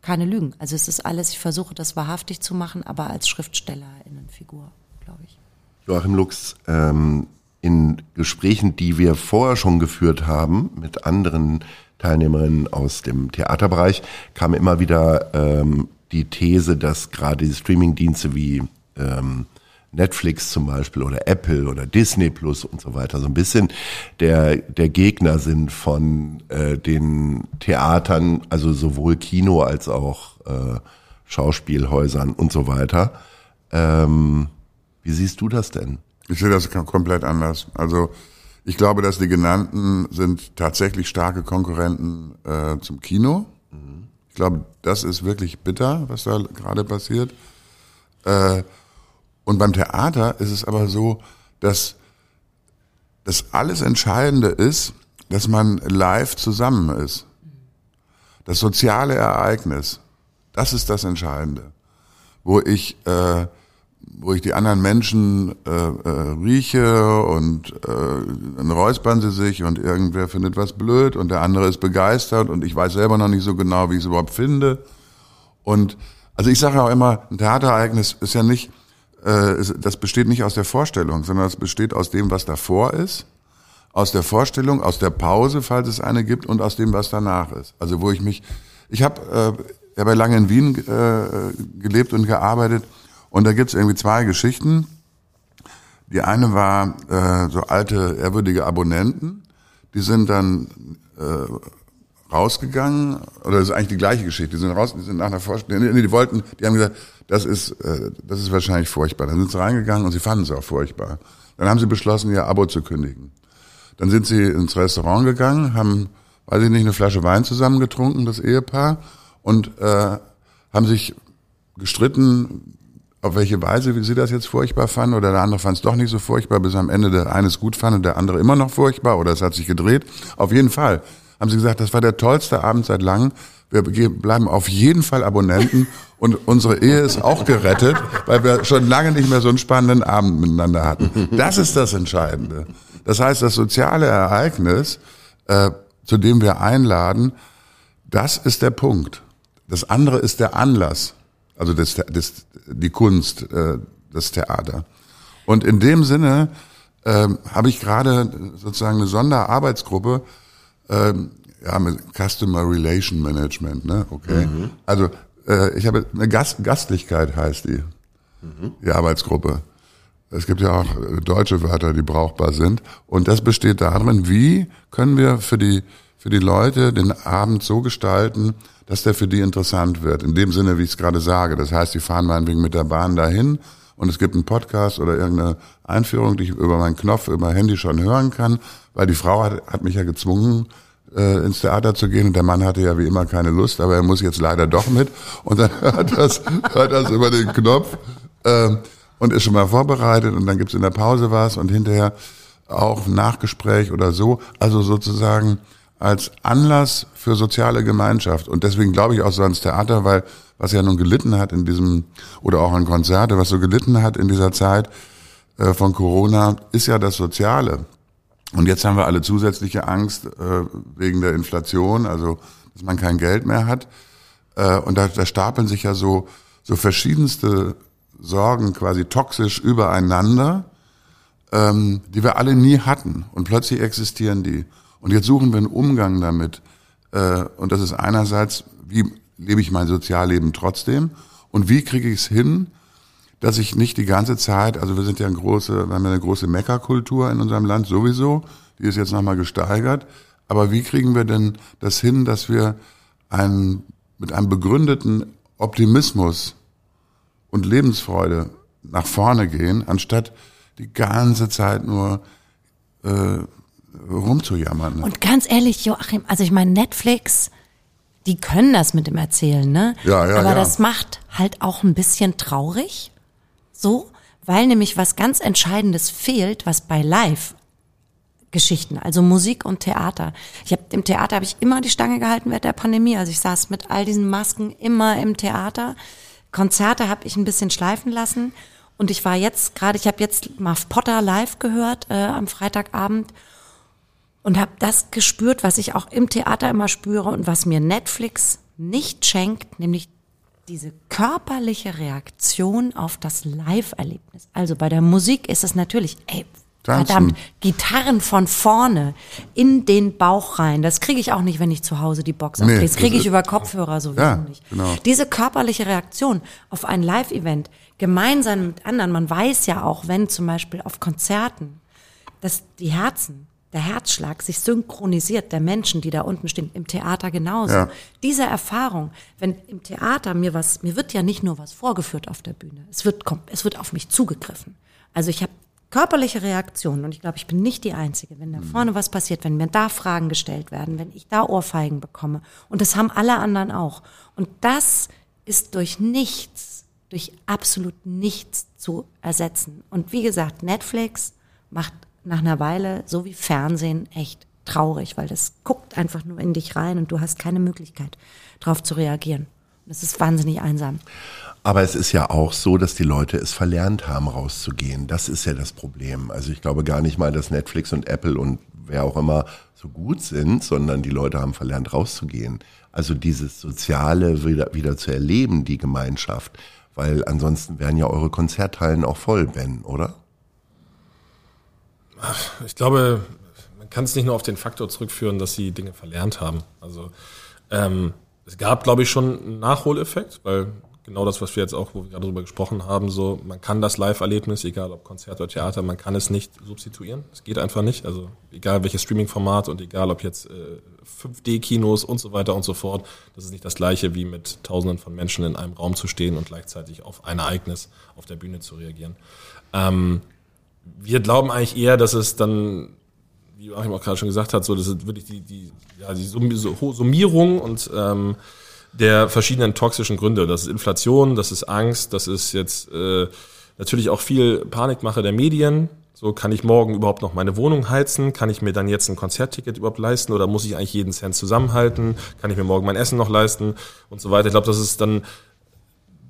keine Lügen. Also es ist alles, ich versuche das wahrhaftig zu machen, aber als Schriftstellerinnenfigur, glaube ich. Joachim Lux, ähm, in Gesprächen, die wir vorher schon geführt haben mit anderen Teilnehmerinnen aus dem Theaterbereich, kam immer wieder ähm, die These, dass gerade die Streamingdienste wie ähm, Netflix zum Beispiel oder Apple oder Disney Plus und so weiter so ein bisschen der, der Gegner sind von äh, den Theatern, also sowohl Kino als auch äh, Schauspielhäusern und so weiter. Ähm, wie siehst du das denn? Ich sehe das komplett anders. Also ich glaube, dass die genannten sind tatsächlich starke Konkurrenten äh, zum Kino. Ich glaube, das ist wirklich bitter, was da gerade passiert. Äh, und beim Theater ist es aber so, dass das alles Entscheidende ist, dass man live zusammen ist. Das soziale Ereignis, das ist das Entscheidende, wo ich äh, wo ich die anderen Menschen äh, äh, rieche und äh, dann räuspern sie sich und irgendwer findet was blöd und der andere ist begeistert und ich weiß selber noch nicht so genau, wie ich es überhaupt finde. Und also ich sage auch immer, ein Theaterereignis ist ja nicht, das besteht nicht aus der Vorstellung, sondern es besteht aus dem, was davor ist, aus der Vorstellung, aus der Pause, falls es eine gibt, und aus dem, was danach ist. Also wo ich mich, ich habe äh, hab ja lange in Wien äh, gelebt und gearbeitet und da gibt's irgendwie zwei Geschichten. Die eine war äh, so alte, ehrwürdige Abonnenten, die sind dann äh, rausgegangen, oder das ist eigentlich die gleiche Geschichte, die sind raus, die sind nach einer Vorstellung, nee, die wollten, die haben gesagt, das ist, äh, das ist wahrscheinlich furchtbar. Dann sind sie reingegangen und sie fanden es auch furchtbar. Dann haben sie beschlossen, ihr Abo zu kündigen. Dann sind sie ins Restaurant gegangen, haben, weiß ich nicht, eine Flasche Wein zusammengetrunken, das Ehepaar, und äh, haben sich gestritten, auf welche Weise wie sie das jetzt furchtbar fanden oder der andere fand es doch nicht so furchtbar, bis am Ende der eine es gut fand und der andere immer noch furchtbar oder es hat sich gedreht. Auf jeden Fall haben sie gesagt, das war der tollste Abend seit langem. Wir bleiben auf jeden Fall Abonnenten *laughs* und unsere Ehe ist auch gerettet, weil wir schon lange nicht mehr so einen spannenden Abend miteinander hatten. Das ist das Entscheidende. Das heißt, das soziale Ereignis, äh, zu dem wir einladen, das ist der Punkt. Das andere ist der Anlass also das, das, die Kunst, äh, das Theater. Und in dem Sinne äh, habe ich gerade sozusagen eine Sonderarbeitsgruppe, äh, ja, mit Customer Relation Management, ne? Okay. Mhm. Also äh, ich habe eine Gast, Gastlichkeit heißt die, mhm. die Arbeitsgruppe. Es gibt ja auch deutsche Wörter, die brauchbar sind. Und das besteht darin, wie können wir für die, für die Leute den Abend so gestalten, dass der für die interessant wird. In dem Sinne, wie ich es gerade sage. Das heißt, die fahren meinetwegen mit der Bahn dahin und es gibt einen Podcast oder irgendeine Einführung, die ich über meinen Knopf, über mein Handy schon hören kann, weil die Frau hat, hat mich ja gezwungen, äh, ins Theater zu gehen und der Mann hatte ja wie immer keine Lust, aber er muss jetzt leider doch mit und dann *laughs* hört das, hört das über den Knopf äh, und ist schon mal vorbereitet und dann gibt's in der Pause was und hinterher auch Nachgespräch oder so. Also sozusagen als Anlass für soziale Gemeinschaft. Und deswegen glaube ich auch so ans Theater, weil was ja nun gelitten hat in diesem, oder auch an Konzerte, was so gelitten hat in dieser Zeit äh, von Corona, ist ja das Soziale. Und jetzt haben wir alle zusätzliche Angst äh, wegen der Inflation, also dass man kein Geld mehr hat. Äh, und da, da stapeln sich ja so, so verschiedenste Sorgen quasi toxisch übereinander, ähm, die wir alle nie hatten. Und plötzlich existieren die. Und jetzt suchen wir einen Umgang damit. Äh, und das ist einerseits, wie lebe ich mein Sozialleben trotzdem? Und wie kriege ich es hin, dass ich nicht die ganze Zeit, also wir sind ja eine große, wir haben ja eine große Meckerkultur in unserem Land sowieso, die ist jetzt nochmal gesteigert. Aber wie kriegen wir denn das hin, dass wir einen, mit einem begründeten Optimismus und Lebensfreude nach vorne gehen, anstatt die ganze Zeit nur äh, rumzujammern. Und ganz ehrlich, Joachim, also ich meine, Netflix, die können das mit dem Erzählen, ne? Ja, ja, Aber ja. das macht halt auch ein bisschen traurig. So, weil nämlich was ganz Entscheidendes fehlt, was bei Live Geschichten, also Musik und Theater. Ich habe im Theater habe ich immer die Stange gehalten während der Pandemie. Also ich saß mit all diesen Masken immer im Theater. Konzerte habe ich ein bisschen schleifen lassen und ich war jetzt gerade, ich habe jetzt Marv Potter live gehört äh, am Freitagabend und habe das gespürt, was ich auch im Theater immer spüre und was mir Netflix nicht schenkt, nämlich diese körperliche Reaktion auf das Live-Erlebnis. Also bei der Musik ist es natürlich, ey, Tanzen. verdammt, Gitarren von vorne in den Bauch rein. Das kriege ich auch nicht, wenn ich zu Hause die Box Nee, auflege. Das kriege ich über Kopfhörer sowieso Ja, nicht. genau. Diese körperliche Reaktion auf ein Live-Event, gemeinsam mit anderen, man weiß ja auch, wenn zum Beispiel auf Konzerten, dass die Herzen, der Herzschlag sich synchronisiert der Menschen, die da unten stehen, im Theater genauso. Ja. Diese Erfahrung, wenn im Theater mir was, mir wird ja nicht nur was vorgeführt auf der Bühne, es wird, es wird auf mich zugegriffen. Also ich habe körperliche Reaktionen und ich glaube, ich bin nicht die Einzige. Wenn da vorne was passiert, wenn mir da Fragen gestellt werden, wenn ich da Ohrfeigen bekomme und das haben alle anderen auch. Und das ist durch nichts, durch absolut nichts zu ersetzen. Und wie gesagt, Netflix macht nach einer Weile, so wie Fernsehen, echt traurig, weil das guckt einfach nur in dich rein und du hast keine Möglichkeit, darauf zu reagieren. Das ist wahnsinnig einsam. Aber es ist ja auch so, dass die Leute es verlernt haben, rauszugehen. Das ist ja das Problem. Also ich glaube gar nicht mal, dass Netflix und Apple und wer auch immer so gut sind, sondern die Leute haben verlernt, rauszugehen. Also dieses Soziale wieder, wieder zu erleben, die Gemeinschaft. Weil ansonsten wären ja eure Konzerthallen auch voll, Ben, oder? Ich glaube, man kann es nicht nur auf den Faktor zurückführen, dass sie Dinge verlernt haben. Also ähm, es gab, glaube ich, schon einen Nachholeffekt, weil genau das, was wir jetzt auch, wo wir gerade drüber gesprochen haben, so man kann das Live-Erlebnis, egal ob Konzert oder Theater, man kann es nicht substituieren. Es geht einfach nicht. Also egal welches Streaming-Format und egal ob jetzt äh, 5D-Kinos und so weiter und so fort, das ist nicht das gleiche wie mit Tausenden von Menschen in einem Raum zu stehen und gleichzeitig auf ein Ereignis auf der Bühne zu reagieren. Ähm, wir glauben eigentlich eher, dass es dann, wie Joachim auch gerade schon gesagt hat, so, das ist wirklich die, die, ja, die Summierung und ähm, der verschiedenen toxischen Gründe. Das ist Inflation, das ist Angst, das ist jetzt äh, natürlich auch viel Panikmache der Medien. So, kann ich morgen überhaupt noch meine Wohnung heizen? Kann ich mir dann jetzt ein Konzertticket überhaupt leisten oder muss ich eigentlich jeden Cent zusammenhalten? Kann ich mir morgen mein Essen noch leisten? Und so weiter. Ich glaube, das ist dann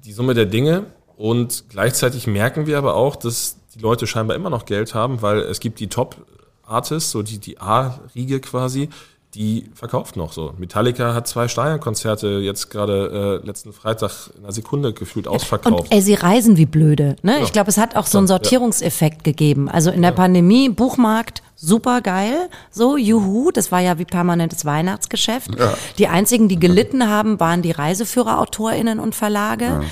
die Summe der Dinge. Und gleichzeitig merken wir aber auch, dass die Leute scheinbar immer noch Geld haben, weil es gibt die Top-Artists, so die, die A-Riege quasi, die verkauft noch so. Metallica hat zwei Stadionkonzerte jetzt gerade äh, letzten Freitag in einer Sekunde gefühlt ausverkauft. Und ey, sie reisen wie blöde. Ne? Ja. Ich glaube, es hat auch so einen Ja. Sortierungseffekt gegeben. Also in der Pandemie, Buchmarkt, super geil. So, juhu, das war ja wie permanentes Weihnachtsgeschäft. Die einzigen, die gelitten haben, waren die ReiseführerautorInnen und Verlage.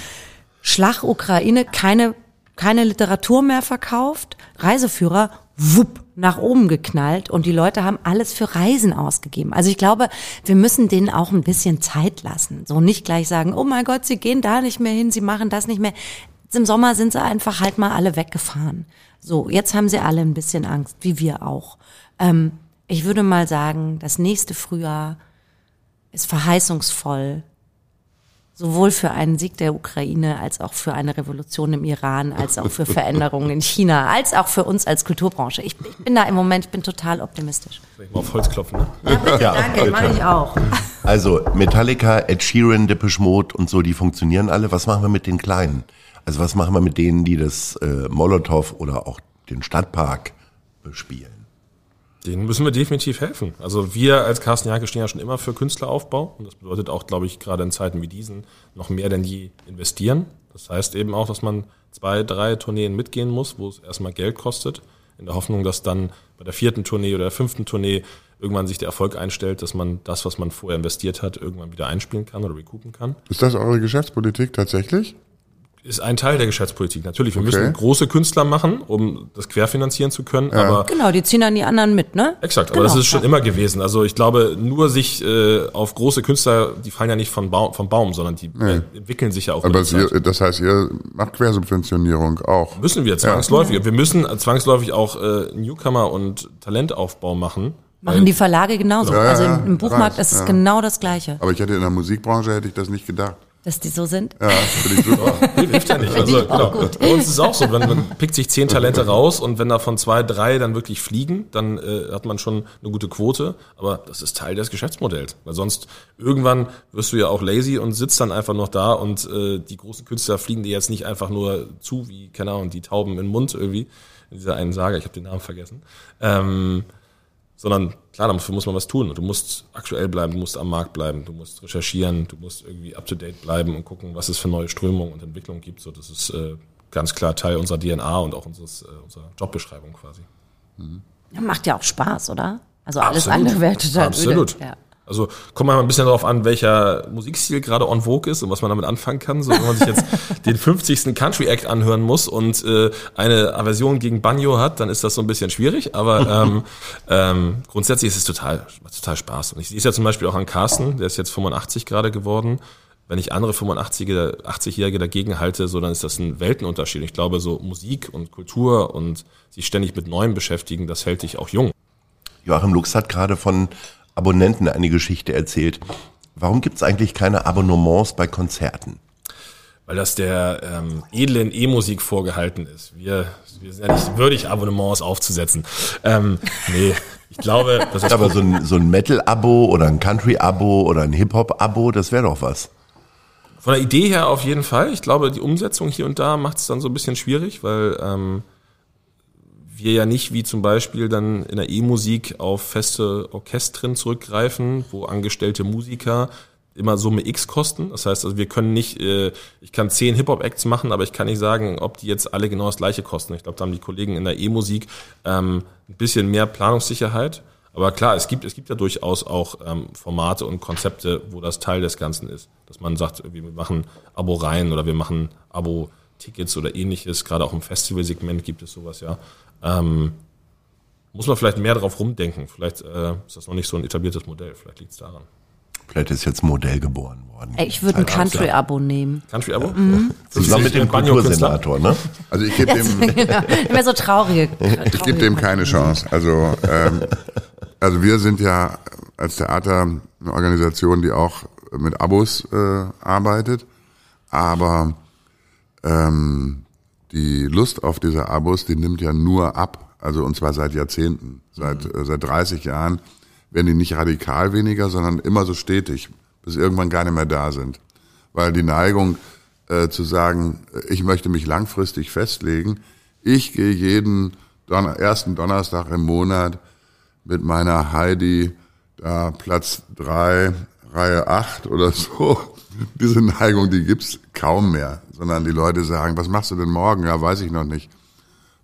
Schlag Ukraine, keine, keine Literatur mehr verkauft. Reiseführer, wupp, nach oben geknallt und die Leute haben alles für Reisen ausgegeben. Also ich glaube, wir müssen denen auch ein bisschen Zeit lassen. So nicht gleich sagen, oh mein Gott, sie gehen da nicht mehr hin, sie machen das nicht mehr. Im Sommer sind sie einfach halt mal alle weggefahren. So, jetzt haben sie alle ein bisschen Angst, wie wir auch. Ähm, ich würde mal sagen, das nächste Frühjahr ist verheißungsvoll sowohl für einen Sieg der Ukraine als auch für eine Revolution im Iran, als auch für Veränderungen in China, als auch für uns als Kulturbranche. Ich, ich bin da im Moment, ich bin total optimistisch. Soll ich mal auf Holz klopfen, ne? Ja, Danke, mache ich auch. *laughs* Also Metallica, Ed Sheeran, Depeche Mode und so, die funktionieren alle. Was machen wir mit den Kleinen? Also was machen wir mit denen, die das äh, Molotow oder auch den Stadtpark bespielen? Denen müssen wir definitiv helfen. Also wir als Carsten Janke stehen ja schon immer für Künstleraufbau und das bedeutet auch, glaube ich, gerade in Zeiten wie diesen noch mehr denn je investieren. Das heißt eben auch, dass man zwei, drei Tourneen mitgehen muss, wo es erstmal Geld kostet, in der Hoffnung, dass dann bei der vierten Tournee oder der fünften Tournee irgendwann sich der Erfolg einstellt, dass man das, was man vorher investiert hat, irgendwann wieder einspielen kann oder recoupen kann. Ist das eure Geschäftspolitik tatsächlich? Ist ein Teil der Geschäftspolitik. Natürlich, wir Okay. müssen große Künstler machen, um das querfinanzieren zu können, aber Genau, die ziehen dann die anderen mit, ne? Exakt, aber Genau, das ist schon ja. immer gewesen. Also ich glaube, nur sich äh, auf große Künstler, die fallen ja nicht von Baum, vom Baum, sondern die äh, entwickeln sich ja auch. Aber ihr, das heißt, ihr macht Quersubventionierung auch. Müssen wir zwangsläufig. Wir müssen zwangsläufig auch äh, Newcomer und Talentaufbau machen. Machen die Verlage genauso. Ja, ja, also ja, im, im Buchmarkt ist es ja. genau das Gleiche. Aber ich hätte in der Musikbranche hätte ich das nicht gedacht. Dass die so sind? Ja, finde ich super. *laughs* Hilft ja nicht. Also, genau. Bei uns ist es auch so, wenn man pickt sich zehn Talente raus und wenn davon zwei, drei dann wirklich fliegen, dann äh, hat man schon eine gute Quote. Aber das ist Teil des Geschäftsmodells. Weil sonst irgendwann wirst du ja auch lazy und sitzt dann einfach noch da und äh, die großen Künstler fliegen dir jetzt nicht einfach nur zu, wie, keine Ahnung, die Tauben im Mund irgendwie. In dieser einen Sage, ich habe den Namen vergessen. Ähm, sondern klar, dafür muss man was tun. Du musst aktuell bleiben, du musst am Markt bleiben, du musst recherchieren, du musst irgendwie up to date bleiben und gucken, was es für neue Strömungen und Entwicklungen gibt. So, das ist äh, ganz klar Teil unserer DNA und auch unseres, äh, unserer Jobbeschreibung quasi. Ja, macht ja auch Spaß, oder? Also alles Absolut. andere wäre total Absolut. öde. Ja. Also kommt mal ein bisschen darauf an, welcher Musikstil gerade on vogue ist und was man damit anfangen kann. So, wenn man sich jetzt *laughs* den 50. Country Act anhören muss und äh, eine Aversion gegen Banjo hat, dann ist das so ein bisschen schwierig. Aber *laughs* ähm, ähm, grundsätzlich ist es total, total Spaß. Und ich sehe es ja zum Beispiel auch an Carsten, der ist jetzt 85 gerade geworden. Wenn ich andere 85-Jährige 80-Jährige dagegen halte, so dann ist das ein Weltenunterschied. Ich glaube, so Musik und Kultur und sich ständig mit Neuem beschäftigen, das hält dich auch jung. Joachim Lux hat gerade von Abonnenten eine Geschichte erzählt. Warum gibt es eigentlich keine Abonnements bei Konzerten? weil das der ähm, edlen E-Musik vorgehalten ist. Wir, wir sind ja nicht würdig, Abonnements aufzusetzen. Ähm, nee, ich glaube, *laughs* das ist Aber so ein, so ein Metal-Abo oder ein Country-Abo oder ein Hip-Hop-Abo, das wäre doch was. von der Idee her auf jeden Fall. Ich glaube, die Umsetzung hier und da macht es dann so ein bisschen schwierig, weil ähm, wir ja nicht wie zum Beispiel dann in der E-Musik auf feste Orchestren zurückgreifen, wo angestellte Musiker immer Summe X kosten. Das heißt, also wir können nicht, äh, ich kann zehn Hip-Hop-Acts machen, aber ich kann nicht sagen, ob die jetzt alle genau das gleiche kosten. Ich glaube, da haben die Kollegen in der E-Musik ähm, ein bisschen mehr Planungssicherheit. Aber klar, es gibt, es gibt ja durchaus auch ähm, Formate und Konzepte, wo das Teil des Ganzen ist. Dass man sagt, wir machen Abo-Reihen oder wir machen Abo-Tickets oder ähnliches. Gerade auch im Festivalsegment gibt es sowas ja. Ähm, muss man vielleicht mehr drauf rumdenken. Vielleicht äh, ist das noch nicht so ein etabliertes Modell. Vielleicht liegt es daran. Vielleicht ist jetzt ein Modell geboren worden. Ey, ich würde ein. Country-Abo nehmen. Country-Abo? Zusammen mit dem? Kultursenator, ne? Also ich gebe dem, *laughs* Immer so traurige. *laughs* ich gebe dem keine Chance. Also, ähm, also wir sind ja als Theater eine Organisation, die auch mit Abos äh, arbeitet, aber ähm, die Lust auf diese Abos, die nimmt ja nur ab. Also und zwar seit Jahrzehnten, seit äh, seit 30 Jahren werden die nicht radikal weniger, sondern immer so stetig, bis irgendwann gar nicht mehr da sind. Weil die Neigung äh, zu sagen, ich möchte mich langfristig festlegen, ich gehe jeden Don ersten Donnerstag im Monat mit meiner Heidi da Platz drei, Reihe acht oder so. *laughs* Diese Neigung, die gibt's kaum mehr, sondern die Leute sagen, was machst du denn morgen? Ja, weiß ich noch nicht.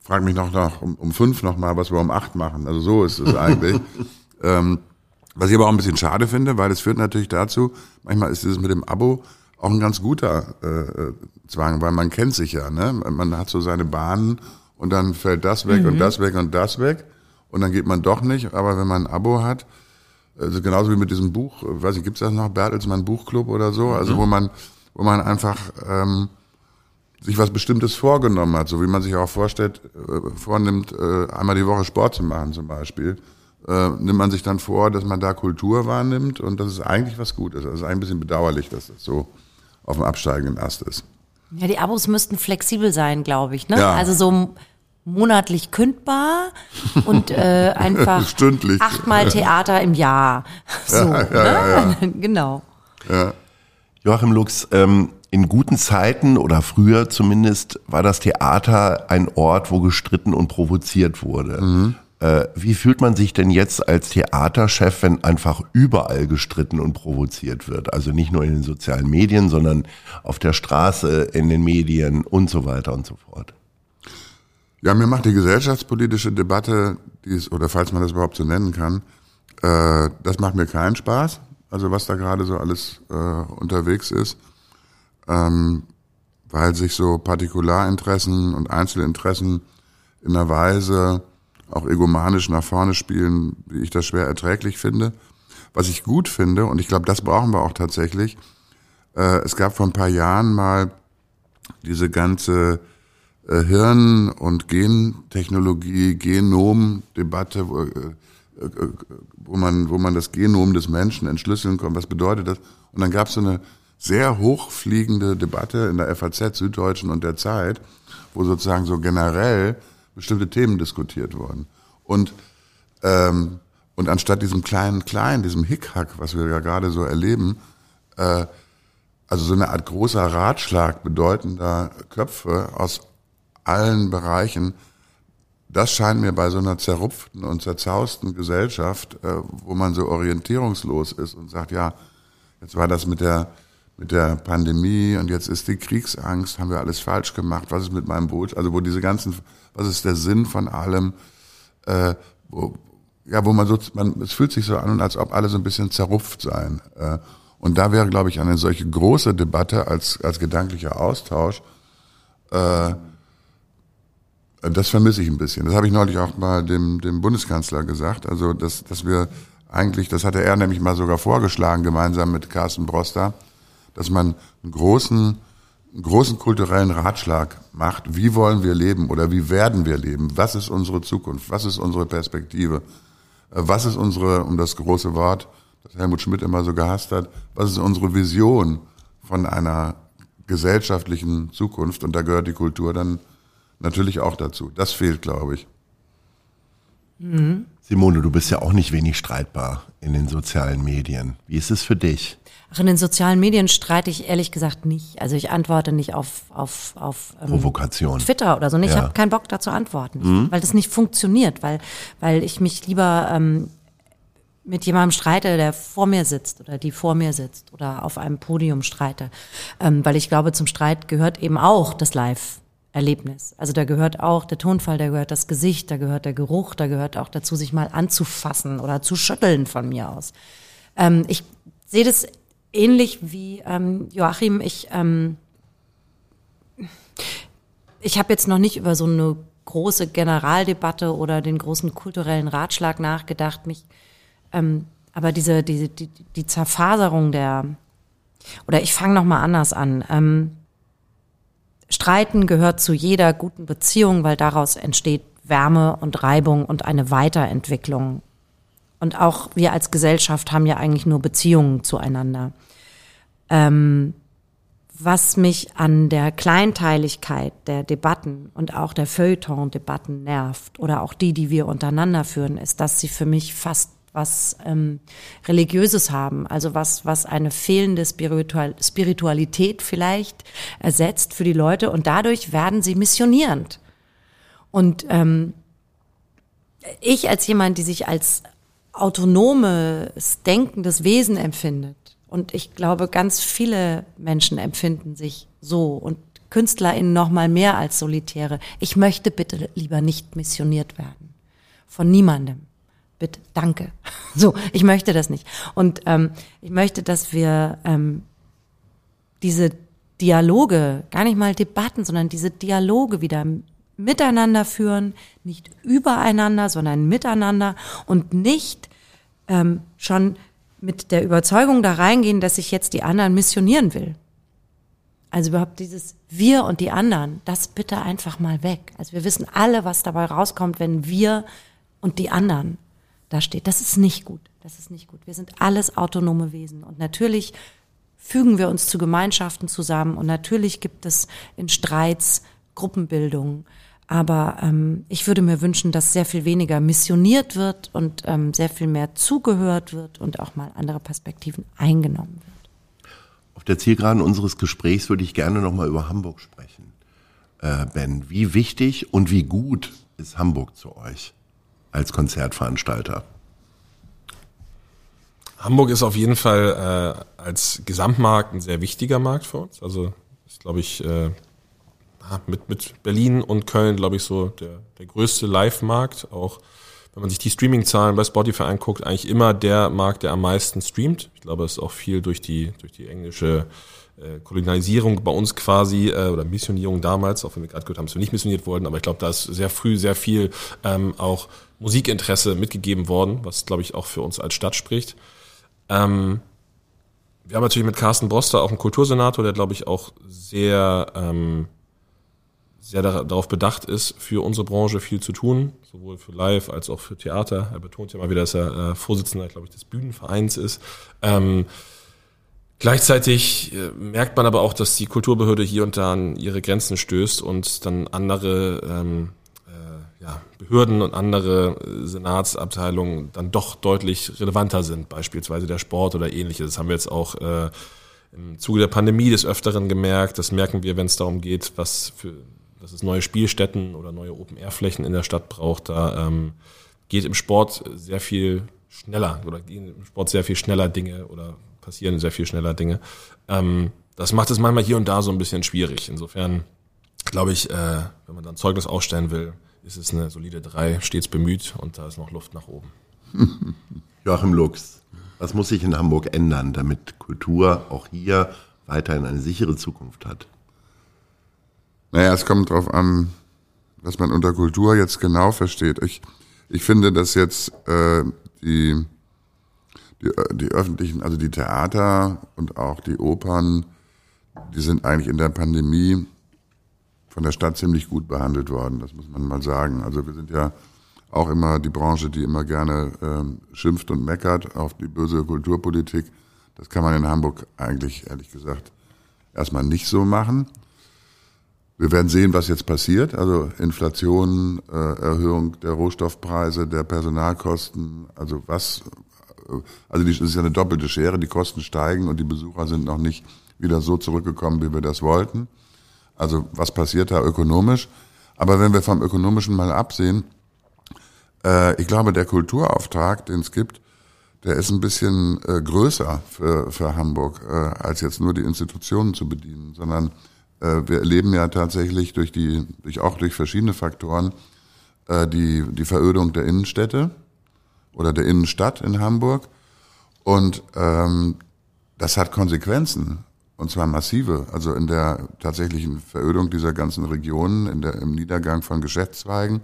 Frag mich noch nach, um, um fünf noch mal, was wir um acht machen. Also so ist es eigentlich. *laughs* ähm, was ich aber auch ein bisschen schade finde, weil es führt natürlich dazu, manchmal ist dieses mit dem Abo auch ein ganz guter äh, Zwang, weil man kennt sich ja, ne? Man hat so seine Bahnen und dann fällt das weg und das weg und das weg und dann geht man doch nicht. Aber wenn man ein Abo hat, also genauso wie mit diesem Buch, äh, weiß ich, gibt's das noch, Bertelsmann Buchclub oder so, also wo man, wo man einfach ähm, sich was Bestimmtes vorgenommen hat, so wie man sich auch vorstellt, äh, vornimmt, äh, einmal die Woche Sport zu machen zum Beispiel, äh, nimmt man sich dann vor, dass man da Kultur wahrnimmt und das ist eigentlich was Gutes. Also es ist ein bisschen bedauerlich, dass das so auf dem absteigenden Ast ist. Ja, die Abos müssten flexibel sein, glaube ich. Ne? Ja. Also so monatlich kündbar und äh, *laughs* einfach Stündlich. achtmal Theater im Jahr. So, Ja, ja, ne? *laughs* genau. Joachim Lux, ähm, in guten Zeiten oder früher zumindest war das Theater ein Ort, wo gestritten und provoziert wurde. Äh, wie fühlt man sich denn jetzt als Theaterchef, wenn einfach überall gestritten und provoziert wird? Also nicht nur in den sozialen Medien, sondern auf der Straße, in den Medien und so weiter und so fort. Ja, mir macht die gesellschaftspolitische Debatte, die ist, oder falls man das überhaupt so nennen kann, äh, das macht mir keinen Spaß. Also was da gerade so alles äh, unterwegs ist, ähm, weil sich so Partikularinteressen und Einzelinteressen in einer Weise auch egomanisch nach vorne spielen, wie ich das schwer erträglich finde. Was ich gut finde, und ich glaube, das brauchen wir auch tatsächlich, äh, es gab vor ein paar Jahren mal diese ganze äh, Hirn- und Gentechnologie, Genom-Debatte, wo, äh, äh, wo, man, wo man das Genom des Menschen entschlüsseln kann. Was bedeutet das? Und dann gab es so eine, sehr hochfliegende Debatte in der FAZ, Süddeutschen und der Zeit, wo sozusagen so generell bestimmte Themen diskutiert wurden. Und, ähm, und anstatt diesem kleinen Klein, diesem Hickhack, was wir ja gerade so erleben, äh, also so eine Art großer Ratschlag bedeutender Köpfe aus allen Bereichen, das scheint mir bei so einer zerrupften und zerzausten Gesellschaft, äh, wo man so orientierungslos ist und sagt, ja, jetzt war das mit der mit der Pandemie und jetzt ist die Kriegsangst, haben wir alles falsch gemacht, was ist mit meinem Boot, also wo diese ganzen, was ist der Sinn von allem, äh, wo, ja, wo man so, man, es fühlt sich so an, als ob alle so ein bisschen zerrupft seien. Äh, und da wäre, glaube ich, eine solche große Debatte als, als gedanklicher Austausch, äh, das vermisse ich ein bisschen. Das habe ich neulich auch mal dem, dem Bundeskanzler gesagt. Also, dass, dass wir eigentlich, das hatte er nämlich mal sogar vorgeschlagen, gemeinsam mit Carsten Broster, dass man einen großen, einen großen kulturellen Ratschlag macht. Wie wollen wir leben oder wie werden wir leben? Was ist unsere Zukunft? Was ist unsere Perspektive? Äh, was ist unsere, um das große Wort, das Helmut Schmidt immer so gehasst hat, was ist unsere Vision von einer gesellschaftlichen Zukunft? Und da gehört die Kultur dann natürlich auch dazu. Das fehlt, glaube ich. Mhm. Simone, du bist ja auch nicht wenig streitbar in den sozialen Medien. Wie ist es für dich? Ach, in den sozialen Medien streite ich ehrlich gesagt nicht. Also ich antworte nicht auf, auf, auf ähm, Provokation. Twitter oder so. Ich ja. habe keinen Bock da zu antworten, mhm. weil das nicht funktioniert, weil, weil ich mich lieber ähm, mit jemandem streite, der vor mir sitzt oder die vor mir sitzt oder auf einem Podium streite. Ähm, weil ich glaube, zum Streit gehört eben auch das Live. Erlebnis. Also da gehört auch der Tonfall, da gehört das Gesicht, da gehört der Geruch, da gehört auch dazu, sich mal anzufassen oder zu schütteln von mir aus. Ähm, ich sehe das ähnlich wie ähm, Joachim. Ich, ähm, ich habe jetzt noch nicht über so eine große Generaldebatte oder den großen kulturellen Ratschlag nachgedacht. Mich, ähm, aber diese, diese die, die Zerfaserung der oder ich fange noch mal anders an. Streiten gehört zu jeder guten Beziehung, weil daraus entsteht Wärme und Reibung und eine Weiterentwicklung. Und auch wir als Gesellschaft haben ja eigentlich nur Beziehungen zueinander. Ähm, was mich an der Kleinteiligkeit der Debatten und auch der Feuilleton-Debatten nervt oder auch die, die wir untereinander führen, ist, dass sie für mich fast was ähm, Religiöses haben, also was, was eine fehlende Spiritual Spiritualität vielleicht ersetzt für die Leute und dadurch werden sie missionierend. Und ähm, ich als jemand, die sich als autonomes, denkendes Wesen empfindet, und ich glaube, ganz viele Menschen empfinden sich so und KünstlerInnen noch mal mehr als Solitäre. Ich möchte bitte lieber nicht missioniert werden. Von niemandem bitte, danke. So, ich möchte das nicht. Und ähm, ich möchte, dass wir ähm, diese Dialoge, gar nicht mal Debatten, sondern diese Dialoge wieder miteinander führen, nicht übereinander, sondern miteinander und nicht ähm, schon mit der Überzeugung da reingehen, dass ich jetzt die anderen missionieren will. Also überhaupt dieses Wir und die anderen, das bitte einfach mal weg. Also wir wissen alle, was dabei rauskommt, wenn wir und die anderen da steht. Das ist nicht gut. Das ist nicht gut. Wir sind alles autonome Wesen. Und natürlich fügen wir uns zu Gemeinschaften zusammen. Und natürlich gibt es in Streits Gruppenbildungen. Aber ähm, ich würde mir wünschen, dass sehr viel weniger missioniert wird und ähm, sehr viel mehr zugehört wird und auch mal andere Perspektiven eingenommen wird. Auf der Zielgeraden unseres Gesprächs würde ich gerne nochmal über Hamburg sprechen. Äh, ben, wie wichtig und wie gut ist Hamburg zu euch? Als Konzertveranstalter? Hamburg ist auf jeden Fall äh, als Gesamtmarkt ein sehr wichtiger Markt für uns. Also ist, glaube ich, äh, mit, mit Berlin und Köln, glaube ich, so der, der größte Live-Markt. Auch wenn man sich die Streaming-Zahlen bei Spotify anguckt, eigentlich immer der Markt, der am meisten streamt. Ich glaube, es ist auch viel durch die, durch die englische äh, Kolonialisierung bei uns quasi äh, oder Missionierung damals, auch wenn wir gerade gehört haben, dass wir nicht missioniert wurden, aber ich glaube, da ist sehr früh sehr viel ähm, auch Musikinteresse mitgegeben worden, was glaube ich auch für uns als Stadt spricht. Ähm, wir haben natürlich mit Carsten Broster auch einen Kultursenator, der glaube ich auch sehr ähm, sehr darauf bedacht ist, für unsere Branche viel zu tun, sowohl für Live als auch für Theater. Er betont ja mal wieder, dass er äh, Vorsitzender, glaube ich, des Bühnenvereins ist. Ähm, Gleichzeitig äh, merkt man aber auch, dass die Kulturbehörde hier und da an ihre Grenzen stößt und dann andere ähm, äh, ja, Behörden und andere äh, Senatsabteilungen dann doch deutlich relevanter sind, beispielsweise der Sport oder ähnliches. Das haben wir jetzt auch äh, im Zuge der Pandemie des Öfteren gemerkt. Das merken wir, wenn es darum geht, was für, dass es neue Spielstätten oder neue Open-Air-Flächen in der Stadt braucht. Da ähm, geht im Sport sehr viel schneller oder gehen im Sport sehr viel schneller Dinge oder passieren sehr viel schneller Dinge. Ähm, das macht es manchmal hier und da so ein bisschen schwierig. Insofern glaube ich, äh, wenn man dann Zeugnis ausstellen will, ist es eine solide 3, stets bemüht und da ist noch Luft nach oben. *laughs* Joachim Lux, was muss sich in Hamburg ändern, damit Kultur auch hier weiterhin eine sichere Zukunft hat? Naja, es kommt darauf an, was man unter Kultur jetzt genau versteht. Ich, ich finde, dass jetzt äh, die die, äh, die öffentlichen, also die Theater und auch die Opern, die sind eigentlich in der Pandemie von der Stadt ziemlich gut behandelt worden, das muss man mal sagen. Also wir sind ja auch immer die Branche, die immer gerne ähm, schimpft und meckert auf die böse Kulturpolitik. Das kann man in Hamburg eigentlich, ehrlich gesagt, erstmal nicht so machen. Wir werden sehen, was jetzt passiert. Also Inflation, äh, Erhöhung der Rohstoffpreise, der Personalkosten, also was also das ist ja eine doppelte Schere, die Kosten steigen und die Besucher sind noch nicht wieder so zurückgekommen, wie wir das wollten. Also was passiert da ökonomisch? Aber wenn wir vom Ökonomischen mal absehen, äh, ich glaube, der Kulturauftrag, den es gibt, der ist ein bisschen äh, größer für, für Hamburg, äh, als jetzt nur die Institutionen zu bedienen, sondern äh, wir erleben ja tatsächlich durch die, durch auch durch verschiedene Faktoren äh, die, die Verödung der Innenstädte oder der Innenstadt in Hamburg. Und ähm, das hat Konsequenzen, und zwar massive. Also in der tatsächlichen Verödung dieser ganzen Regionen, in der, im Niedergang von Geschäftszweigen,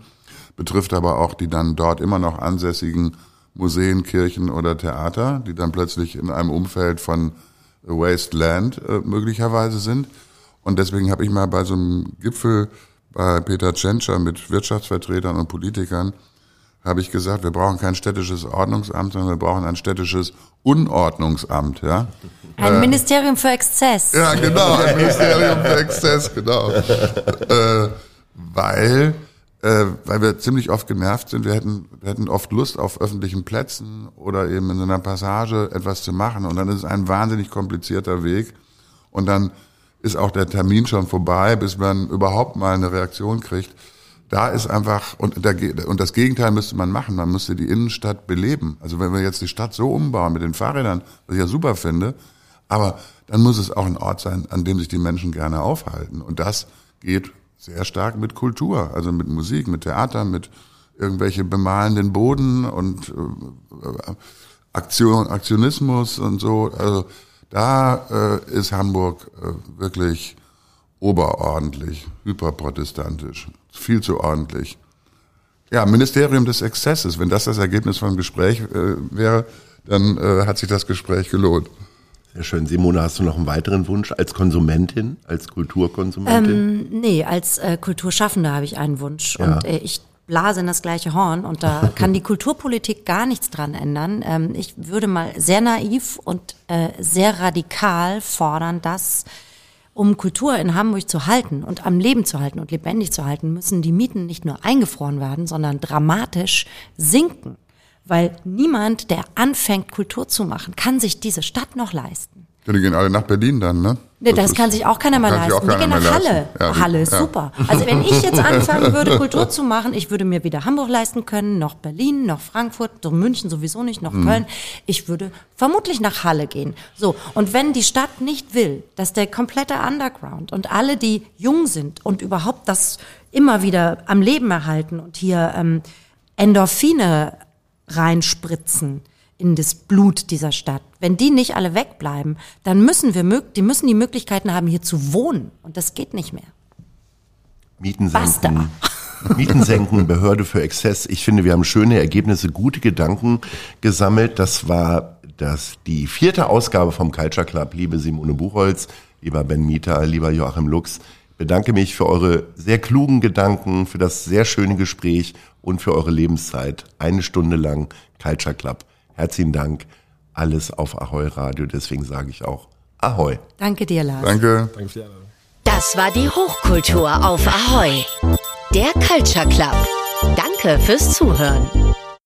betrifft aber auch die dann dort immer noch ansässigen Museen, Kirchen oder Theater, die dann plötzlich in einem Umfeld von Wasteland äh, möglicherweise sind. Und deswegen habe ich mal bei so einem Gipfel bei Peter Tschentscher mit Wirtschaftsvertretern und Politikern habe ich gesagt, wir brauchen kein städtisches Ordnungsamt, sondern wir brauchen ein städtisches Unordnungsamt, ja. Ein äh, Ministerium für Exzess. Ja, genau, ein Ministerium für Exzess, genau. äh, weil, äh, weil wir ziemlich oft genervt sind, wir hätten, wir hätten oft Lust auf öffentlichen Plätzen oder eben in so einer Passage etwas zu machen und dann ist es ein wahnsinnig komplizierter Weg und dann ist auch der Termin schon vorbei, bis man überhaupt mal eine Reaktion kriegt da ist einfach, und, der, und das Gegenteil müsste man machen, man müsste die Innenstadt beleben. Also wenn wir jetzt die Stadt so umbauen mit den Fahrrädern, was ich ja super finde, aber dann muss es auch ein Ort sein, an dem sich die Menschen gerne aufhalten. Und das geht sehr stark mit Kultur, also mit Musik, mit Theater, mit irgendwelche bemalenden Boden und äh, Aktion, Aktionismus und so. Also da äh, ist Hamburg äh, wirklich oberordentlich, hyperprotestantisch viel zu ordentlich. Ja, Ministerium des Exzesses, wenn das das Ergebnis vom Gespräch äh, wäre, dann äh, hat sich das Gespräch gelohnt. Sehr schön. Simone, hast du noch einen weiteren Wunsch als Konsumentin, als Kulturkonsumentin? Ähm, nee, als äh, Kulturschaffende habe ich einen Wunsch. Ja. Und äh, ich blase in das gleiche Horn und da *laughs* kann die Kulturpolitik gar nichts dran ändern. Ähm, ich würde mal sehr naiv und äh, sehr radikal fordern, dass um Kultur in Hamburg zu halten und am Leben zu halten und lebendig zu halten, müssen die Mieten nicht nur eingefroren werden, sondern dramatisch sinken. Weil niemand, der anfängt, Kultur zu machen, kann sich diese Stadt noch leisten. Ja, die gehen alle nach Berlin dann, ne? Nee, das, das kann sich auch keiner mehr leisten. Die gehen nach Halle. Ja, Halle ist ja. super. Also wenn ich jetzt *laughs* anfangen würde, Kultur zu machen, ich würde mir weder Hamburg leisten können, noch Berlin, noch Frankfurt, so München sowieso nicht, noch mhm. Köln. Ich würde vermutlich nach Halle gehen. So. Und wenn die Stadt nicht will, dass der komplette Underground und alle, die jung sind und überhaupt das immer wieder am Leben erhalten und hier ähm, Endorphine reinspritzen, in das Blut dieser Stadt. Wenn die nicht alle wegbleiben, dann müssen wir, die müssen die Möglichkeiten haben, hier zu wohnen. Und das geht nicht mehr. Mieten senken. *laughs* Mieten senken, Behörde für Exzess. Ich finde, wir haben schöne Ergebnisse, gute Gedanken gesammelt. Das war das, die vierte Ausgabe vom Culture Club. Liebe Simone Buchholz, lieber Ben Mieter, lieber Joachim Lux. Bedanke mich für eure sehr klugen Gedanken, für das sehr schöne Gespräch und für eure Lebenszeit. Eine Stunde lang Culture Club. Herzlichen Dank. Alles auf Ahoi Radio. Deswegen sage ich auch Ahoi. Danke dir, Lars. Danke. Danke für die Einladung. Das war die Hochkultur auf Ahoi. Der Culture Club. Danke fürs Zuhören.